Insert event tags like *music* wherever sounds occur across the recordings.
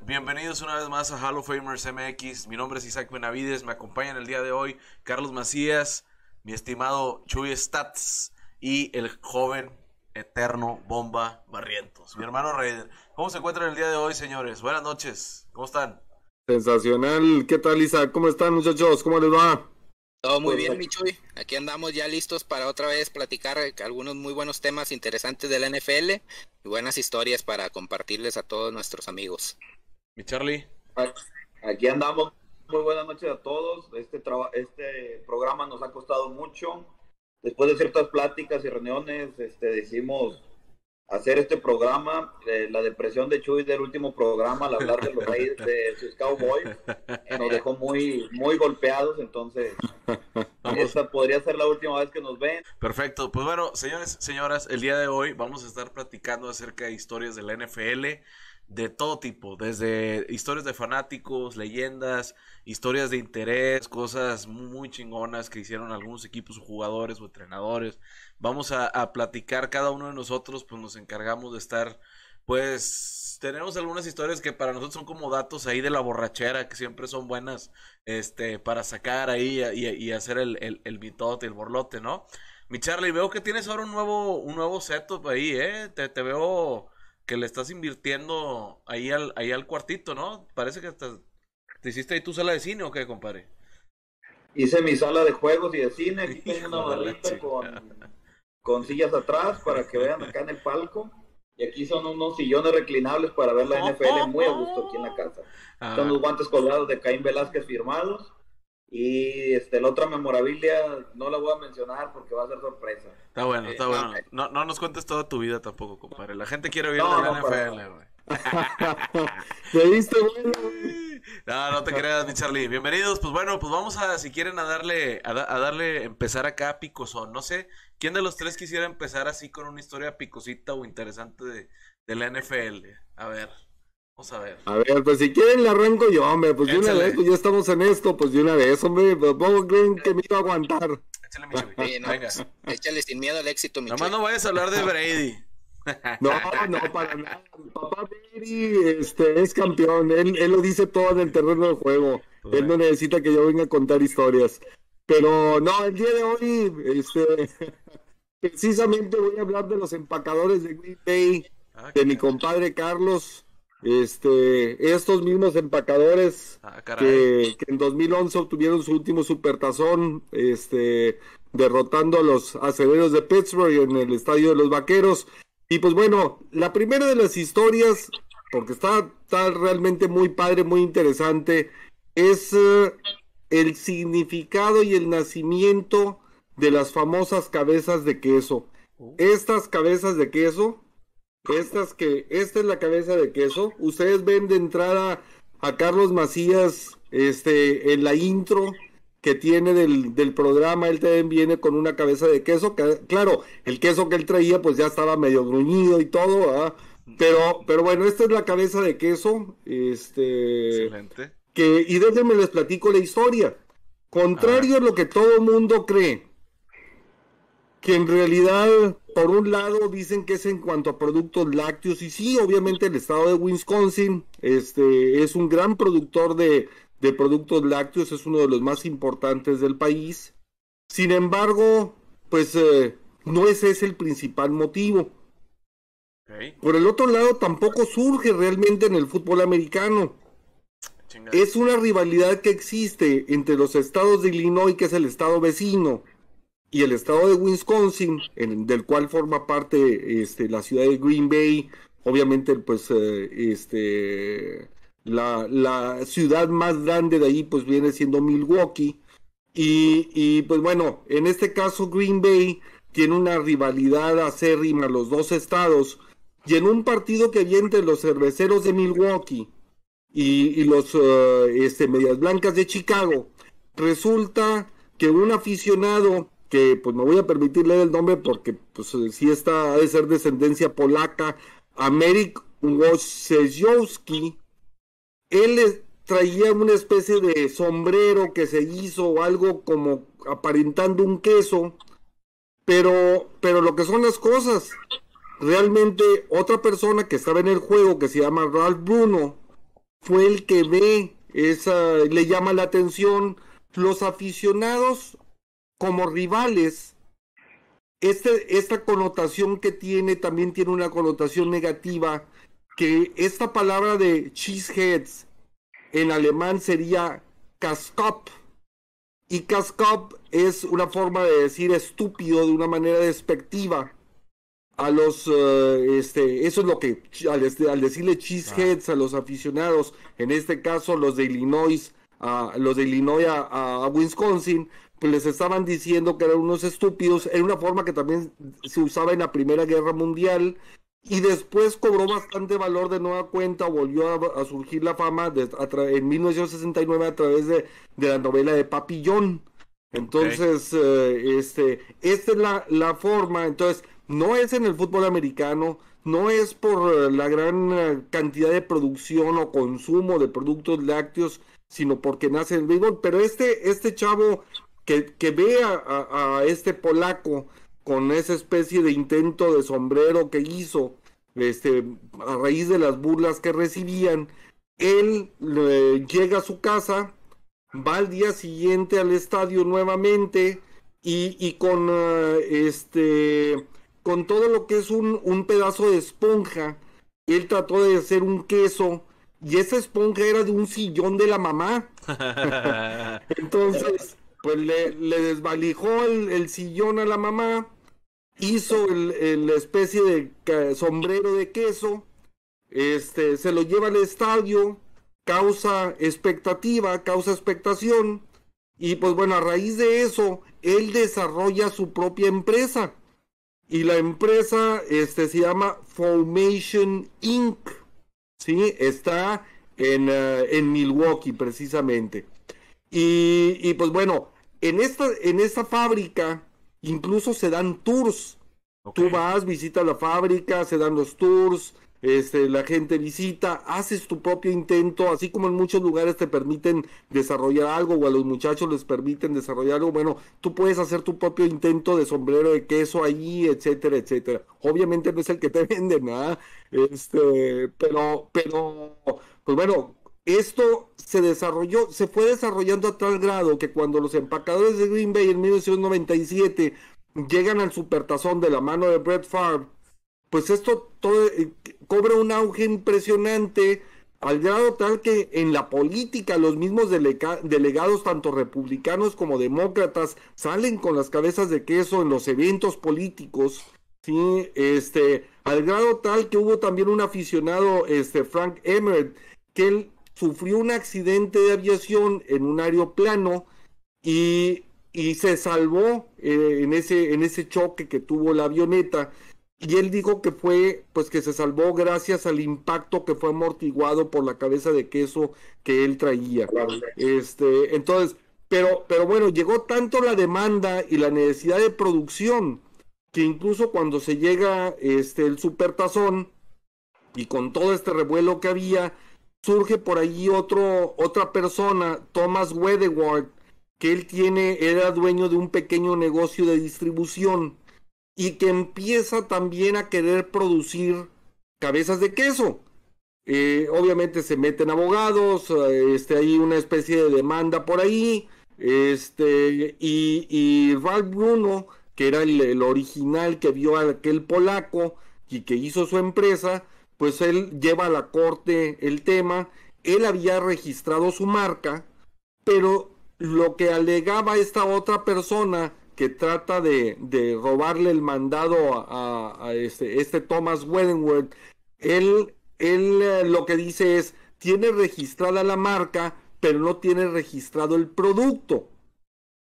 Bienvenidos una vez más a Hall of Famers MX. Mi nombre es Isaac Benavides. Me acompañan el día de hoy Carlos Macías, mi estimado Chuy Stats y el joven eterno Bomba Barrientos. Mi hermano Rey. ¿Cómo se encuentran el día de hoy, señores? Buenas noches. ¿Cómo están? Sensacional. ¿Qué tal, Isaac? ¿Cómo están, muchachos? ¿Cómo les va? Todo muy bien, Michuy. Aquí andamos ya listos para otra vez platicar algunos muy buenos temas interesantes de la NFL y buenas historias para compartirles a todos nuestros amigos. Mi Charlie. Aquí andamos. Muy buenas noches a todos. Este, este programa nos ha costado mucho. Después de ciertas pláticas y reuniones, este, decimos hacer este programa, eh, la depresión de Chuy del último programa al hablar de los reyes de sus Cowboys, nos dejó muy, muy golpeados, entonces esta podría ser la última vez que nos ven. Perfecto, pues bueno, señores, señoras, el día de hoy vamos a estar platicando acerca de historias de la NFL, de todo tipo, desde historias de fanáticos, leyendas, historias de interés, cosas muy chingonas que hicieron algunos equipos o jugadores o entrenadores. Vamos a, platicar cada uno de nosotros, pues nos encargamos de estar, pues tenemos algunas historias que para nosotros son como datos ahí de la borrachera, que siempre son buenas, este, para sacar ahí y, hacer el, el, el mitote, el borlote, ¿no? Mi Charlie, veo que tienes ahora un nuevo, un nuevo setup ahí, ¿eh? Te, te veo que le estás invirtiendo ahí al, ahí al cuartito, ¿no? Parece que te, te hiciste ahí tu sala de cine o qué, compadre. Hice mi sala de juegos y de cine, aquí tengo una barrita con, con sillas atrás para que vean acá en el palco. Y aquí son unos sillones reclinables para ver la NFL muy a gusto aquí en la casa. Son ah. los guantes colgados de Caín Velázquez firmados. Y este, la otra memorabilia no la voy a mencionar porque va a ser sorpresa. Está bueno, está bueno. No, no nos cuentes toda tu vida tampoco, compadre. La gente quiere oír de la NFL, güey. *laughs* ¿Te viste, No, no te creas, mi Charlie. Bienvenidos. Pues bueno, pues vamos a, si quieren, a darle, a, darle, empezar acá picosón. No sé, ¿quién de los tres quisiera empezar así con una historia picosita o interesante de, de la NFL? A ver. Vamos a ver. A ver, pues si quieren le arranco yo, hombre. Pues de una vez, pues ya estamos en esto, pues de una vez, hombre. Pues ¿cómo creen que me iba a aguantar? Échale, mi sí, no, Venga. Échale sin miedo al éxito, mi Nomás no vayas a hablar de Brady. No, no, para nada. Papá Brady este, es campeón. Él, él lo dice todo en el terreno del juego. Él no necesita que yo venga a contar historias. Pero no, el día de hoy, este, *laughs* precisamente voy a hablar de los empacadores de Green Bay, ah, de mi compadre Carlos. Este, estos mismos empacadores ah, que, en 2011 obtuvieron su último supertazón, este, derrotando a los aceleros de Pittsburgh en el estadio de los Vaqueros. Y pues bueno, la primera de las historias, porque está, está realmente muy padre, muy interesante, es eh, el significado y el nacimiento de las famosas cabezas de queso. Oh. Estas cabezas de queso estas que, esta es la cabeza de queso. Ustedes ven de entrada a Carlos Macías, este, en la intro que tiene del, del programa, él también viene con una cabeza de queso. claro, el queso que él traía, pues ya estaba medio gruñido y todo, Pero, pero bueno, esta es la cabeza de queso. Este. Excelente. Que, y déjenme les platico la historia. Contrario a lo que todo el mundo cree, que en realidad, por un lado, dicen que es en cuanto a productos lácteos, y sí, obviamente el estado de Wisconsin este, es un gran productor de, productos lácteos, es uno de los más importantes del país. Sin embargo, pues eh, no ese es el principal motivo. Por el otro lado, tampoco surge realmente en el fútbol americano. Es una rivalidad que existe entre los estados de Illinois, que es el estado vecino, y el estado de Wisconsin, del cual forma parte este, la ciudad de Green Bay, obviamente pues eh, este, la, ciudad más grande de ahí pues viene siendo Milwaukee. Y, pues bueno, en este caso Green Bay tiene una rivalidad acérrima los dos estados. Y en un partido que viene entre los cerveceros de Milwaukee y, y los eh, este, Medias Blancas de Chicago, resulta que un aficionado que pues me voy a permitir leer el nombre porque pues eh, si está de ser descendencia polaca, Amerik Wojciechowski, él traía una especie de sombrero que se hizo algo como aparentando un queso, pero, pero lo que son las cosas, realmente otra persona que estaba en el juego, que se llama Ralph Bruno, fue el que ve esa, le llama la atención. Los aficionados como rivales. Este, esta connotación que tiene también tiene una connotación negativa, que esta palabra de cheeseheads en alemán sería Kaskop. Y Kaskop es una forma de decir estúpido de una manera despectiva. A los, eh, este, eso es lo que, al, decirle cheeseheads a los aficionados, en este caso los de Illinois, a, los de Illinois a, Wisconsin, pues les estaban diciendo que eran unos estúpidos. Era una forma que también se usaba en la Primera Guerra Mundial y después cobró bastante valor de nueva cuenta, volvió a, surgir la fama en 1969 a través de, la novela de Papillón. Entonces, eh, este, esta es la, la, forma, entonces, no es en el fútbol americano, no es por eh, la gran eh, cantidad de producción o consumo de productos lácteos, sino porque nace el béisbol, pero este, este chavo que, que ve a este polaco, con esa especie de intento de sombrero que hizo, este, a raíz de las burlas que recibían, él llega a su casa, va al día siguiente al estadio nuevamente y, con eh, este con todo lo que es un, un, pedazo de esponja, él trató de hacer un queso y esa esponja era de un sillón de la mamá. *laughs* Entonces, pues le, desvalijó el, sillón a la mamá, hizo el, especie de sombrero de queso, este, se lo lleva al estadio, causa expectativa, causa expectación, y pues bueno, a raíz de eso, él desarrolla su propia empresa. Y la empresa este, se llama Formation Inc. ¿sí? Está en, eh, en Milwaukee precisamente. Y, pues bueno, en esta, en esta fábrica incluso se dan tours. Tú vas, visitas la fábrica, se dan los tours, este, la gente visita, haces tu propio intento, así como en muchos lugares te permiten desarrollar algo o a los muchachos les permiten desarrollar algo, bueno, tú puedes hacer tu propio intento de sombrero de queso allí, etcétera, etcétera. Obviamente no es el que te *laughs* venden, nada, este, pero, pero, pues bueno, esto se desarrolló, se fue desarrollando a tal grado que cuando los empacadores de Green Bay en 1997 llegan al supertazón de la mano de Brett Favre, pues esto todo, eh, cobra un auge impresionante al grado tal que en la política los mismos delegados, tanto republicanos como demócratas, salen con las cabezas de queso en los eventos políticos, ¿sí? Este, al grado tal que hubo también un aficionado, este, Frank Emmert, que él sufrió un accidente de aviación en un aeroplano y, y se salvó eh, en, ese, en ese choque que tuvo la avioneta. Y él dijo que fue, pues que se salvó gracias al impacto que fue amortiguado por la cabeza de queso que él traía. Este, entonces, pero, pero bueno, llegó tanto la demanda y la necesidad de producción que incluso cuando se llega este, el supertazón y con todo este revuelo que había, surge por allí otro, otra persona, Thomas Wedeward, que él tiene, era dueño de un pequeño negocio de distribución y que empieza también a querer producir cabezas de queso. Eh, obviamente se meten abogados, eh, este, hay una especie de demanda por ahí, este, y, y Ralph Bruno, que era el, el original que vio a aquel polaco y que hizo su empresa, pues él lleva a la corte el tema, él había registrado su marca, pero lo que alegaba esta otra persona que trata de, robarle el mandado a, este, este, Thomas Wedenworth, él, él eh, lo que dice es, tiene registrada la marca, pero no tiene registrado el producto.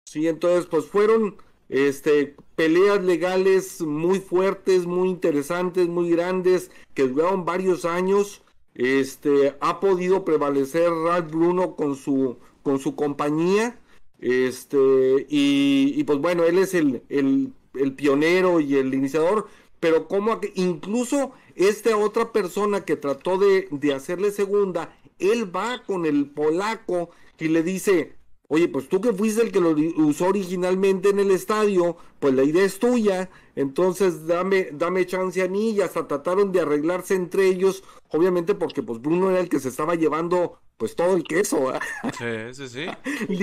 Sí, entonces pues fueron este, peleas legales muy fuertes, muy interesantes, muy grandes, que duraron varios años. Este, ha podido prevalecer Ralph Bruno con su, con su compañía. Este, y, pues bueno, él es el, el, el, pionero y el iniciador, pero como incluso esta otra persona que trató de, de hacerle segunda, él va con el polaco y le dice, oye, pues tú que fuiste el que lo usó originalmente en el estadio, pues la idea es tuya, entonces dame, dame chance a mí y hasta trataron de arreglarse entre ellos, obviamente porque pues Bruno era el que se estaba llevando pues todo el queso. Sí, sí, sí. *laughs*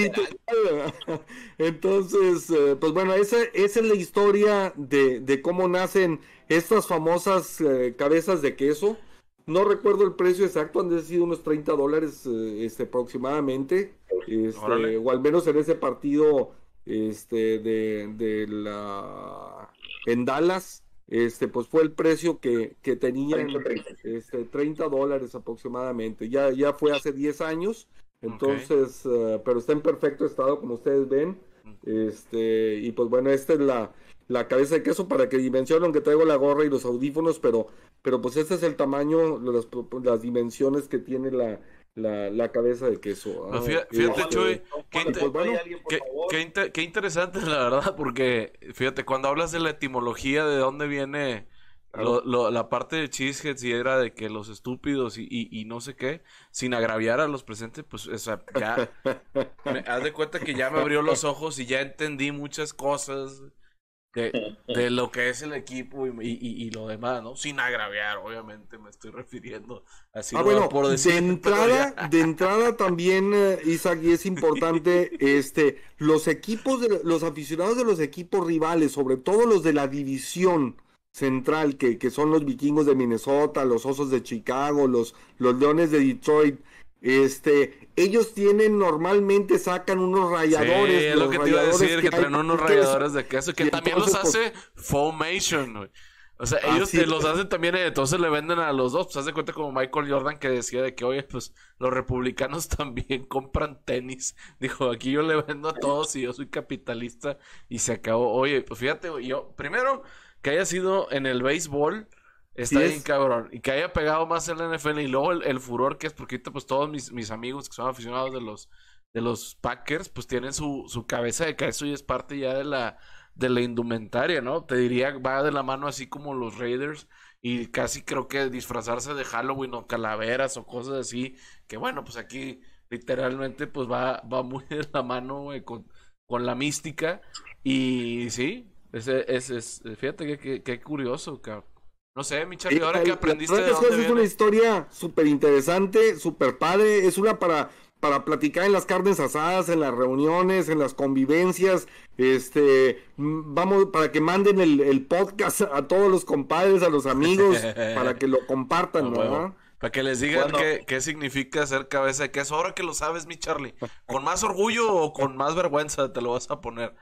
Entonces, eh, pues bueno, esa, esa, es la historia de, de cómo nacen estas famosas eh, cabezas de queso. No recuerdo el precio exacto, han de sido unos 30 dólares eh, este, aproximadamente. Este, o al menos en ese partido este, de, de la en Dallas, este, pues fue el precio que, que tenían, este, 30 dólares aproximadamente. Ya, ya fue hace 10 años, entonces, eh, pero está en perfecto estado, como ustedes ven. Este, y pues bueno, esta es la, la cabeza de queso para que dimensionen, aunque traigo la gorra y los audífonos, pero, pero pues este es el tamaño, las, las dimensiones que tiene la, la, la cabeza de queso. Ah, fíjate, Chuy, qué, interesante la verdad, porque fíjate, cuando hablas de la etimología de dónde viene la parte de Cheeseheads y era de que los estúpidos y, y, no sé qué, sin agraviar a los presentes, pues ya, *laughs* haz de cuenta que ya me abrió los ojos y ya entendí muchas cosas *laughs* de, lo que es el equipo y, lo demás, ¿no? Sin agraviar, obviamente, me estoy refiriendo así. Ah, bueno, por decir, de *laughs* entrada, de entrada también, eh, Isaac, y es importante, *laughs* este, los equipos, de, los aficionados de los equipos rivales, sobre todo los de la división central, que, que son los vikingos de Minnesota, los osos de Chicago, los, los leones de Detroit, este, ellos tienen normalmente sacan unos rayadores. Sí, es lo que te iba a decir, que, traen unos ralladores de queso, que también los pues, hace Foamation, O sea, ellos te los hacen también, entonces le venden a los dos. Pues haz de cuenta como Michael Jordan que decía de que, oye, pues los republicanos *laughs* también compran tenis. Dijo, aquí yo le vendo a todos y yo soy capitalista. Y se acabó. Oye, pues fíjate, yo, primero que haya sido en el béisbol Está bien cabrón. Y que haya pegado más en la NFL y luego el, furor que es porque pues todos mis, mis, amigos que son aficionados de los de los Packers pues tienen su, su cabeza de queso y es parte ya de la de la indumentaria, ¿no? Te diría va de la mano así como los Raiders y casi creo que disfrazarse de Halloween o calaveras o cosas así, que bueno, pues aquí literalmente pues va va muy de la mano con, con la mística y sí, ese es, es, fíjate que, que curioso, cabrón. No sé, mi Charlie, ahora que aprendiste de dónde Es una historia súper interesante, súper padre. Es una para, para platicar en las carnes asadas, en las reuniones, en las convivencias. Este, vamos, para que manden el, podcast a todos los compadres, a los amigos, *laughs* para que lo compartan, ¿no? Para que les digan qué, qué, significa ser cabeza de queso. Ahora que lo sabes, mi Charlie. ¿Con más orgullo o con más vergüenza te lo vas a poner?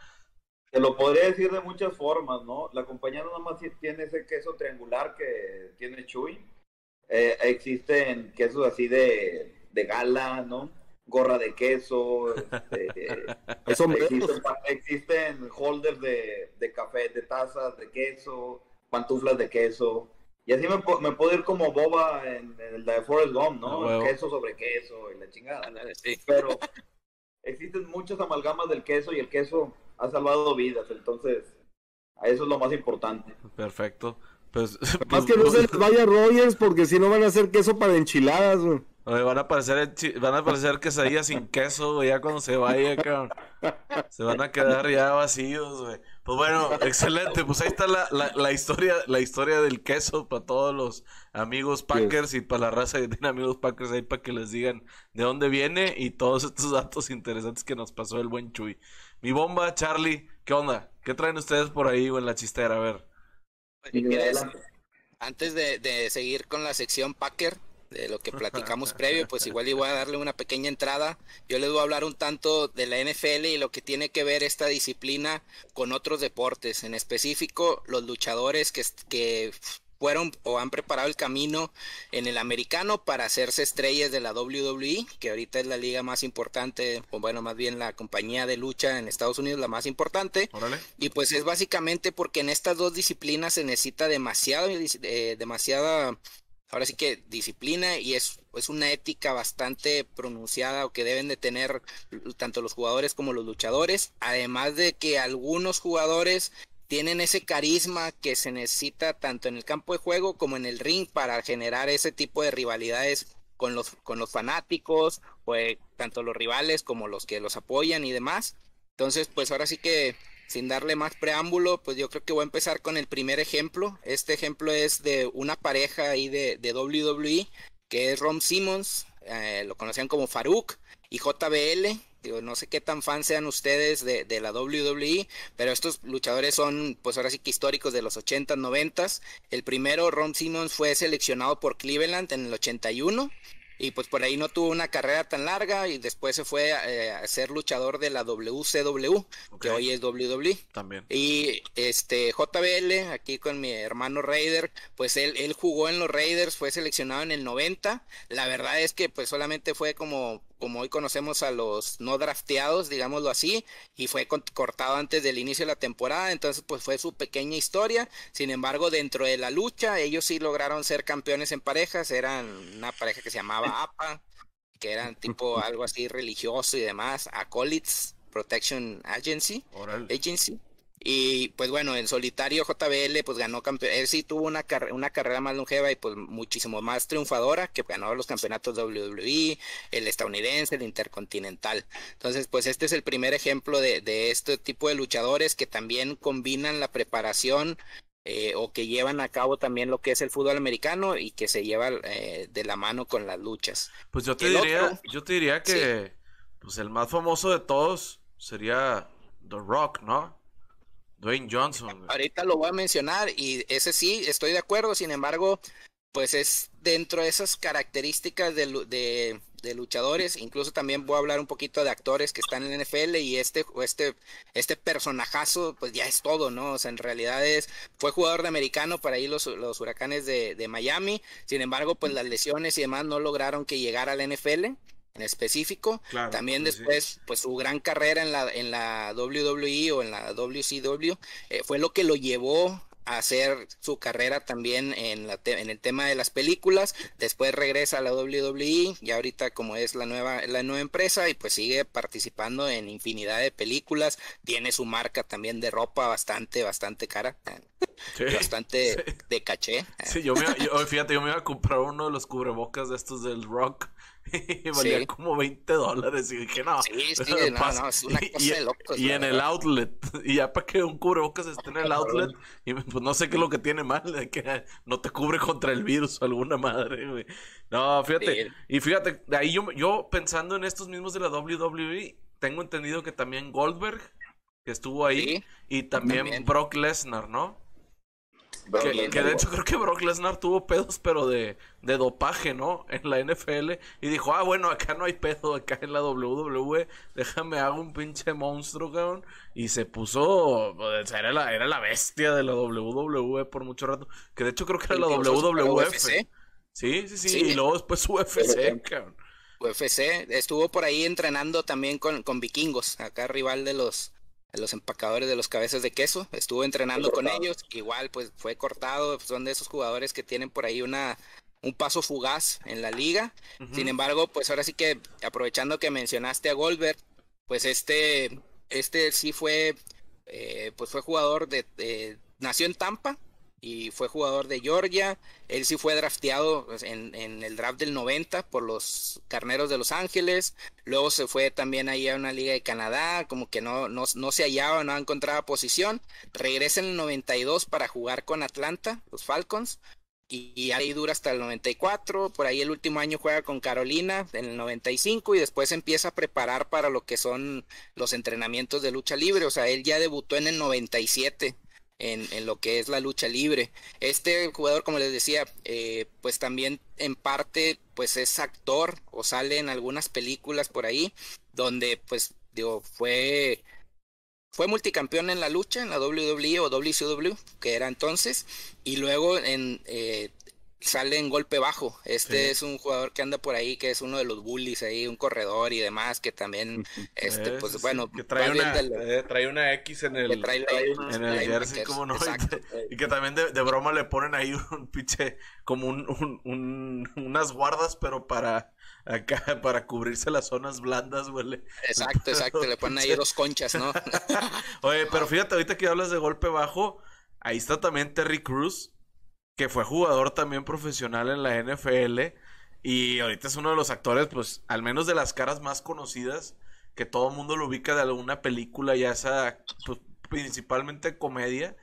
Te lo podría decir de muchas formas, ¿no? La compañía no nada más tiene ese queso triangular que tiene Chuy. Eh, existen quesos así de, de gala, ¿no? Gorra de queso. Este, *laughs* existen, existen, holders de, de, café, de tazas de queso, pantuflas de queso. Y así me, me puedo ir como boba en, el de Forrest Gump, ¿no? Ah, queso sobre queso y la chingada. Pero existen muchas amalgamas del queso y el queso ha salvado vidas, entonces a eso es lo más importante. Perfecto. Pues, más que no se les vaya Rogers porque si no van a hacer queso para enchiladas, güey. van a aparecer van a aparecer quesadillas sin queso, ya cuando se vaya, cabrón. Se van a quedar ya vacíos, güey. Pues bueno, excelente. Pues ahí está la, la, historia, la historia del queso para todos los amigos Packers y para la raza que tiene amigos Packers ahí para que les digan de dónde viene y todos estos datos interesantes que nos pasó el buen Chuy. Mi bomba, Charlie, ¿qué onda? ¿Qué traen ustedes por ahí o en la chistera? A ver. Pues, antes de, seguir con la sección Packer, de lo que platicamos *laughs* previo, pues igual iba a darle una pequeña entrada. Yo les voy a hablar un tanto de la NFL y lo que tiene que ver esta disciplina con otros deportes, en específico los luchadores que, que fueron o han preparado el camino en el americano para hacerse estrellas de la WWE, que ahorita es la liga más importante, o bueno, más bien la compañía de lucha en Estados Unidos la más importante. Y pues es básicamente porque en estas dos disciplinas se necesita demasiado, eh, demasiada, ahora sí que disciplina y es, es una ética bastante pronunciada o que deben de tener tanto los jugadores como los luchadores. Además de que algunos jugadores tienen ese carisma que se necesita tanto en el campo de juego como en el ring para generar ese tipo de rivalidades con los, con los fanáticos, pues tanto los rivales como los que los apoyan y demás. Entonces, pues ahora sí que sin darle más preámbulo, pues yo creo que voy a empezar con el primer ejemplo. Este ejemplo es de una pareja ahí de, de WWE, que es Rom Simmons, eh, lo conocían como Farouk, y JBL. Digo, no sé qué tan fans sean ustedes de, la WWE, pero estos luchadores son, pues ahora sí que históricos de los 80s, 90s. El primero, Ron Simmons, fue seleccionado por Cleveland en el 81 y pues por ahí no tuvo una carrera tan larga y después se fue eh, a ser luchador de la WCW, que hoy es WWE. También. Y este JBL, aquí con mi hermano Raider, pues él, él jugó en los Raiders, fue seleccionado en el 90. La verdad es que pues solamente fue como como hoy conocemos a los no drafteados, digámoslo así, y fue cortado antes del inicio de la temporada, entonces pues fue su pequeña historia, sin embargo dentro de la lucha ellos sí lograron ser campeones en parejas, eran una pareja que se llamaba *laughs* APA, que eran tipo *laughs* algo así religioso y demás, Acolytes Protection Agency, Agency. Y pues bueno, en solitario JBL pues ganó campeón, él sí tuvo una, una carrera más longeva y pues muchísimo más triunfadora, que ganó los campeonatos WWE, el estadounidense, el intercontinental. Entonces pues este es el primer ejemplo de, de este tipo de luchadores que también combinan la preparación eh, o que llevan a cabo también lo que es el fútbol americano y que se lleva eh, de la mano con las luchas. Pues yo te diría, yo te diría que pues el más famoso de todos sería The Rock, ¿no? Dwayne Johnson. Ahorita lo voy a mencionar y ese sí, estoy de acuerdo, sin embargo, pues es dentro de esas características de, de, luchadores, incluso también voy a hablar un poquito de actores que están en el NFL y este, este, este personajazo, pues ya es todo, ¿no? O sea, en realidad es, fue jugador de americano para ir los, los huracanes de, de Miami, sin embargo, pues las lesiones y demás no lograron que llegara al NFL en específico. También después, pues su gran carrera en la, en la WWE o en la WCW eh, fue lo que lo llevó a hacer su carrera también en, la en el tema de las películas. Después regresa a la WWE, y ahorita como es la nueva, la nueva empresa, y pues sigue participando en infinidad de películas. Tiene su marca también de ropa bastante, bastante cara. Bastante de caché. Sí, yo, me, fíjate, yo me iba a comprar uno de los cubrebocas de estos del rock y valía como 20 dólares. Y dije, no. Sí, sí, no, no, es una cosa y, de locos. Y en el outlet. *laughs* Y ya para que un cubrebocas esté en el outlet. Y pues no sé qué es lo que tiene mal. De que no te cubre contra el virus o alguna madre, güey. No, fíjate. Y fíjate, de ahí yo, yo pensando en estos mismos de la WWE, tengo entendido que también Goldberg, que estuvo ahí. Y también Brock Lesnar, ¿no? Que, de hecho creo que Brock Lesnar tuvo pedos, pero de, de, dopaje, ¿no? En la NFL. Y dijo, ah, bueno, acá no hay pedo, acá en la WWE, déjame hago un pinche monstruo, cabrón. Y se puso, pues, era la, era la bestia de la WWE por mucho rato. Que de hecho creo que era la WWF. Sí, sí, sí, Y luego después UFC, cabrón. UFC, estuvo por ahí entrenando también con, con vikingos, acá rival de los los empacadores de los cabezas de queso, estuvo entrenando con ellos, igual pues fue cortado, son de esos jugadores que tienen por ahí una un paso fugaz en la liga. Sin embargo, pues ahora sí que aprovechando que mencionaste a Goldberg, pues este este sí fue eh, pues fue jugador de nació en Tampa, y fue jugador de Georgia. Él sí fue drafteado pues, en, el draft del 90 por los Carneros de Los Ángeles. Luego se fue también ahí a una liga de Canadá, como que no, no, se hallaba, no encontraba posición. Regresa en el 92 para jugar con Atlanta, los Falcons. Y, ahí dura hasta el 94, por ahí el último año juega con Carolina en el 95 y después empieza a preparar para lo que son los entrenamientos de lucha libre, o sea, él ya debutó en el 97 en, lo que es la lucha libre. Este jugador, como les decía, eh, pues también en parte pues es actor o sale en algunas películas por ahí donde pues digo fue fue multicampeón en la lucha en la WWE o WCW que era entonces y luego en eh, sale en golpe bajo. Este es un jugador que anda por ahí, que es uno de los bullies ahí, un corredor y demás, que también, este, pues bueno, que trae una, eh, trae una X en el, en el jersey, como no, *laughs* y, que también de, broma le ponen ahí un *laughs* pinche, como un, un, unas guardas, pero para acá, *laughs* para cubrirse las zonas blandas, güey. Exacto, exacto, le ponen ahí dos conchas, ¿no? Oye, pero fíjate, ahorita que hablas de golpe bajo, ahí está también Terry Cruz que fue jugador también profesional en la NFL Y ahorita es uno de los actores, pues, al menos de las caras más conocidas, que todo el mundo lo ubica de alguna película, ya sea, pues, principalmente comedia.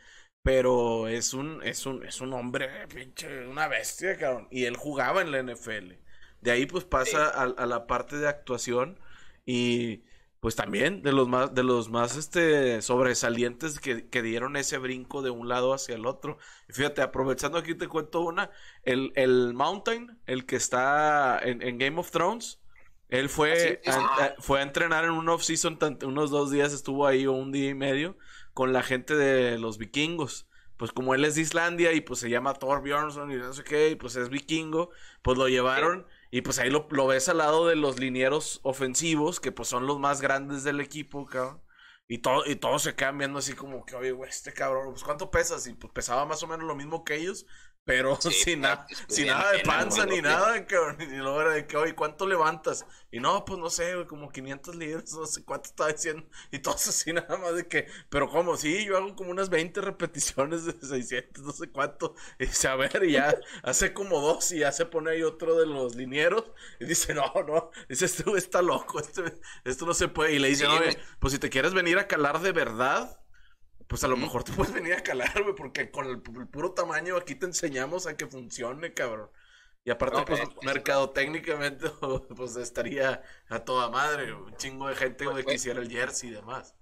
Pero es un, es un, es un hombre, pinche, una bestia, cabrón. Y él jugaba en la NFL. De ahí, pues, pasa a, a la parte de actuación. Y pues también de los más, de los más este, sobresalientes que, que, dieron ese brinco de un lado hacia el otro. Y fíjate, aprovechando aquí te cuento una, el, el Mountain, el que está en, en Game of Thrones, él fue, a, fue a entrenar en un off-season, unos dos días estuvo ahí o un día y medio con la gente de los vikingos. Pues como él es de Islandia y pues se llama Thor Bjornsson y no sé qué, y pues es vikingo, pues lo llevaron... Y pues ahí lo, lo, ves al lado de los linieros ofensivos, que pues son los más grandes del equipo, cabrón. Y, todo, y todos se quedan viendo así como que, oye, güey, este cabrón, pues ¿cuánto pesas? Y pues pesaba más o menos lo mismo que ellos, pero *laughs* sin, nada sin nada de panza ni nada, cabrón. Y luego era de que, oye, ¿cuánto levantas? Y no, pues no sé, como 500 libras, no sé cuánto estaba diciendo. Y todos así *laughs* nada más de que, pero como, sí, yo hago como unas 20 repeticiones de 600, no sé cuánto. Y dice, a ver, y ya hace como dos y ya se pone ahí otro de los linieros. Y dice, no, no, dice, este está loco, este, esto no se puede. Y le dice, sí, oye, pues si te quieres venir a calar de verdad pues a lo mejor te puedes venir a calar, güey, porque con el, el, puro tamaño aquí te enseñamos a que funcione, cabrón. Y aparte, pues, mercado técnicamente, *laughs* pues estaría a toda madre, un chingo de gente pues, que quisiera el jersey y demás.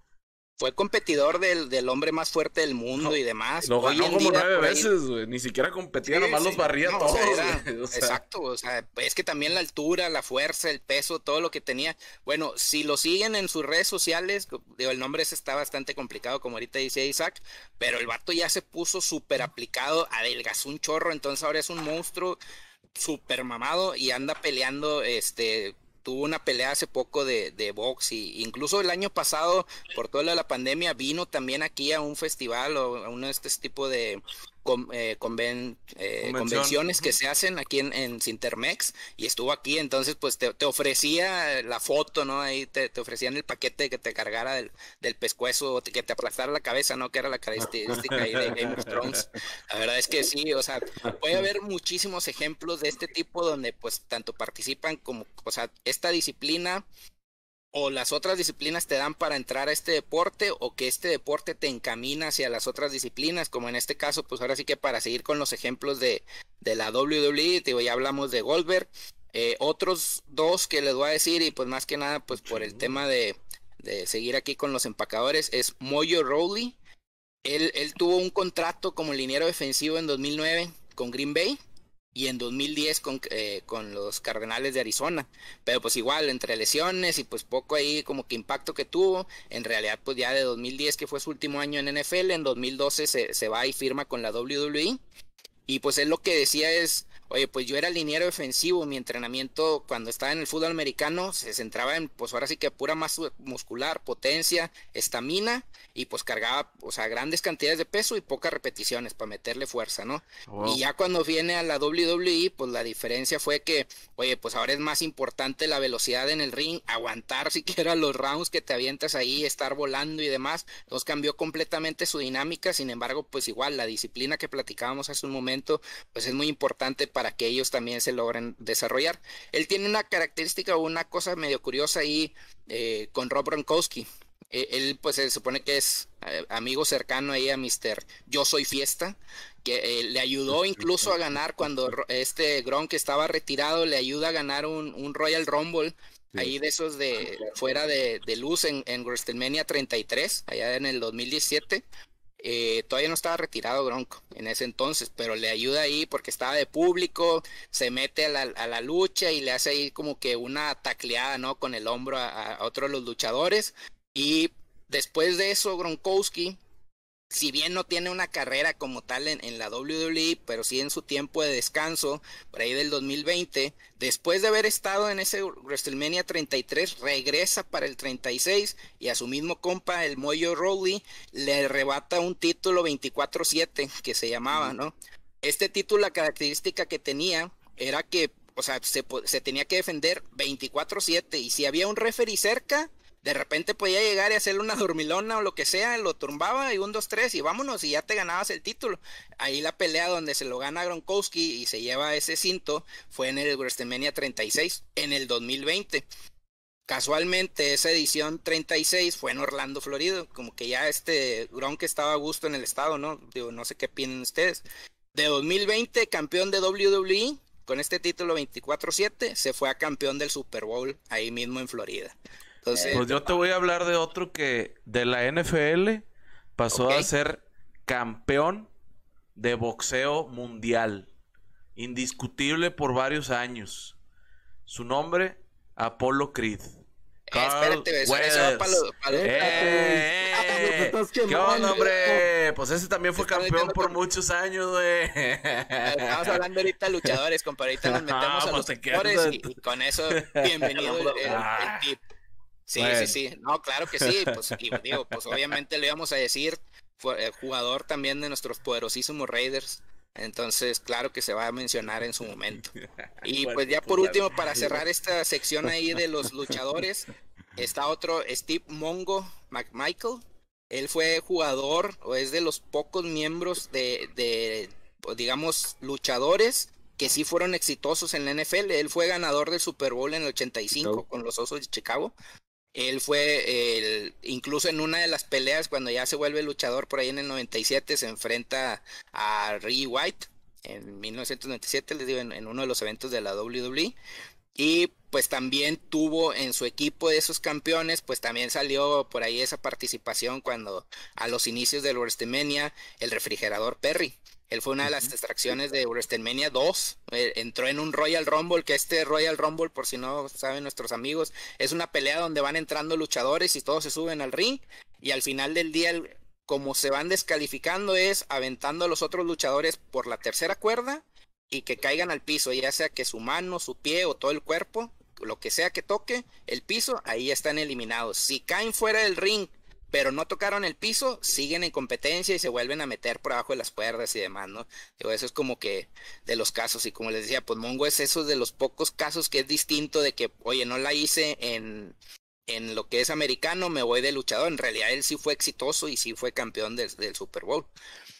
Fue competidor del, del hombre más fuerte del mundo no, y demás. Lo ganó como nueve veces, güey. Ni siquiera competía, sí, nomás sí. los barría no, todos. O sea, era, o sea. Exacto, o sea, es que también la altura, la fuerza, el peso, todo lo que tenía. Bueno, si lo siguen en sus redes sociales, digo, el nombre ese está bastante complicado, como ahorita dice Isaac, pero el vato ya se puso súper aplicado, adelgazó un chorro, entonces ahora es un monstruo súper mamado y anda peleando, este, tuvo una pelea hace poco de, de box y incluso el año pasado, por toda la pandemia, vino también aquí a un festival o a uno de este tipo de con, eh, conven, eh, convenciones que se hacen aquí en, en Sintermex y estuvo aquí, entonces pues te, te ofrecía la foto, ¿no? Ahí te, te, ofrecían el paquete que te cargara del, del pescuezo, que te aplastara la cabeza, ¿no? Que era la característica ahí de Game of Thrones. La verdad es que sí, o sea, puede haber muchísimos ejemplos de este tipo donde pues tanto participan como, o sea, esta disciplina o las otras disciplinas te dan para entrar a este deporte o que este deporte te encamina hacia las otras disciplinas, como en este caso, pues ahora sí que para seguir con los ejemplos de, de la WWE, digo, ya hablamos de Goldberg, eh, otros dos que les voy a decir y pues más que nada, pues por el tema de, de seguir aquí con los empacadores, es Moyo Rowley, él, él tuvo un contrato como liniero defensivo en 2009 con Green Bay, y en 2010 con, eh, con los Cardenales de Arizona. Pero pues igual, entre lesiones y pues poco ahí como que impacto que tuvo, en realidad pues ya de 2010 que fue su último año en NFL, en 2012 se, se va y firma con la WWE. Y pues él lo que decía es, Oye, pues yo era liniero defensivo, mi entrenamiento cuando estaba en el fútbol americano se centraba en, pues ahora sí que pura masa muscular, potencia, estamina y pues cargaba, o sea, grandes cantidades de peso y pocas repeticiones para meterle fuerza, ¿no? Wow. Y ya cuando viene a la WWE, pues la diferencia fue que, oye, pues ahora es más importante la velocidad en el ring, aguantar *laughs* siquiera los rounds que te avientas ahí, estar volando y demás, entonces cambió completamente su dinámica, sin embargo, pues igual la disciplina que platicábamos hace un momento, pues es muy importante para que ellos también se logren desarrollar. Él tiene una característica o una cosa medio curiosa ahí eh, con Rob Gronkowski. Eh, él pues se supone que es eh, amigo cercano ahí a Mr. Yo Soy Fiesta, que le ayudó incluso a ganar cuando este Gronk estaba retirado, le ayuda a ganar un, un Royal Rumble. Sí. Ahí de esos de fuera de, de luz en, en WrestleMania 33, allá en el 2017, eh, todavía no estaba retirado Gronco en ese entonces, pero le ayuda ahí porque estaba de público, se mete a la, a la lucha y le hace ahí como que una tacleada, ¿no? Con el hombro a, a otro de los luchadores. Y después de eso, Gronkowski si bien no tiene una carrera como tal en, en, la WWE, pero sí en su tiempo de descanso, por ahí del 2020, después de haber estado en ese WrestleMania 33, regresa para el 36 y a su mismo compa, el Moyo Rowley, le arrebata un título 24-7 que se llamaba, ¿no? Este título, la característica que tenía era que, o sea, se, se tenía que defender 24-7 y si había un referee cerca, de repente podía llegar y hacerle una dormilona o lo que sea, lo tumbaba y un, dos, tres y vámonos y ya te ganabas el título. Ahí la pelea donde se lo gana Gronkowski y se lleva ese cinto fue en el WrestleMania 36 en el 2020. Casualmente esa edición 36 fue en Orlando, Florida, como que ya este Gronk estaba a gusto en el estado, ¿no? Digo, no sé qué opinan ustedes. De 2020, campeón de WWE, con este título 24-7, se fue a campeón del Super Bowl ahí mismo en Florida. Entonces, pues yo te voy a hablar de otro que de la NFL pasó a ser campeón de boxeo mundial. Indiscutible por varios años. Su nombre, Apollo Creed. espérate, eso, va para los... Eh, eh, *laughs* ¿Qué onda, hombre? Pues ese también fue campeón por muchos años, güey. Estamos hablando ahorita de luchadores, compadre. Ahorita nos *laughs* metemos a pues los luchadores y, con eso, bienvenido el, el, ah. tip. Sí, sí, sí. No, claro que sí. Pues, y *laughs* digo, pues obviamente le íbamos a decir, fue el jugador también de nuestros poderosísimos Raiders. Entonces, claro que se va a mencionar en su momento. Y pues ya por último, para cerrar esta sección ahí de los luchadores, está otro Steve Mongo McMichael. Él fue jugador o es de los pocos miembros de, de digamos, luchadores que sí fueron exitosos en la NFL. Él fue ganador del Super Bowl en el 85 con los Osos de Chicago. Él fue el, incluso en una de las peleas, cuando ya se vuelve luchador por ahí en el 97, se enfrenta a Ray White en 1997, les digo, en, uno de los eventos de la WWE. Y pues también tuvo en su equipo de esos campeones, pues también salió por ahí esa participación cuando a los inicios del WrestleMania, el refrigerador Perry. Él fue una de las distracciones de WrestleMania 2. Eh, entró en un Royal Rumble, que este Royal Rumble, por si no saben nuestros amigos, es una pelea donde van entrando luchadores y todos se suben al ring. Y al final del día, como se van descalificando, es aventando a los otros luchadores por la tercera cuerda y que caigan al piso, ya sea que su mano, su pie o todo el cuerpo, lo que sea que toque el piso, ahí están eliminados. Si caen fuera del ring pero no tocaron el piso, siguen en competencia y se vuelven a meter por abajo de las cuerdas y demás, ¿no? Eso es como que de los casos, y como les decía, pues Mongo es eso de los pocos casos que es distinto de que, oye, no la hice en, en lo que es americano, me voy de luchador. En realidad él sí fue exitoso y sí fue campeón del Super Bowl.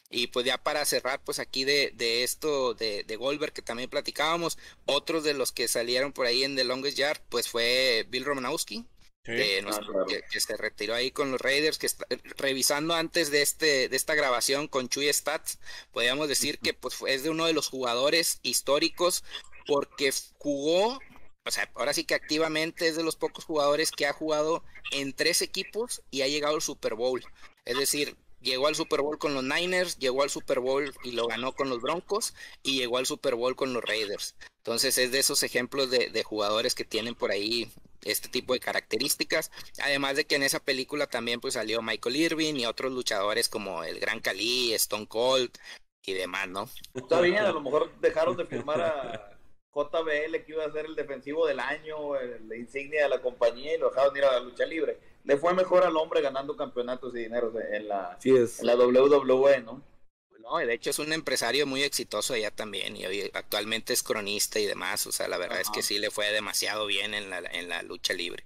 Y pues ya para cerrar, pues aquí de, de esto de, de, Goldberg que también platicábamos, otros de los que salieron por ahí en The Longest Yard, pues fue Bill Romanowski, que, se retiró ahí con los Raiders, que está, revisando antes de este de esta grabación con Chuy Stats, podríamos decir que pues es de uno de los jugadores históricos porque jugó, o sea, ahora sí que activamente es de los pocos jugadores que ha jugado en tres equipos y ha llegado al Super Bowl. Es decir, llegó al Super Bowl con los Niners, llegó al Super Bowl y lo ganó con los Broncos y llegó al Super Bowl con los Raiders. Entonces es de esos ejemplos de, de jugadores que tienen por ahí este tipo de características. Además de que en esa película también pues salió Michael Irving y otros luchadores como el Gran Cali, Stone Cold y demás, ¿no? Está bien, a lo mejor dejaron de firmar a JBL que iba a ser el defensivo del año, la insignia de la compañía y lo dejaron ir a la lucha libre. Le fue mejor al hombre ganando campeonatos y dinero en la, en la WWE, ¿no? No, de hecho es un empresario muy exitoso allá también y hoy actualmente es cronista y demás, o sea, la verdad es que sí le fue demasiado bien en la, en la lucha libre.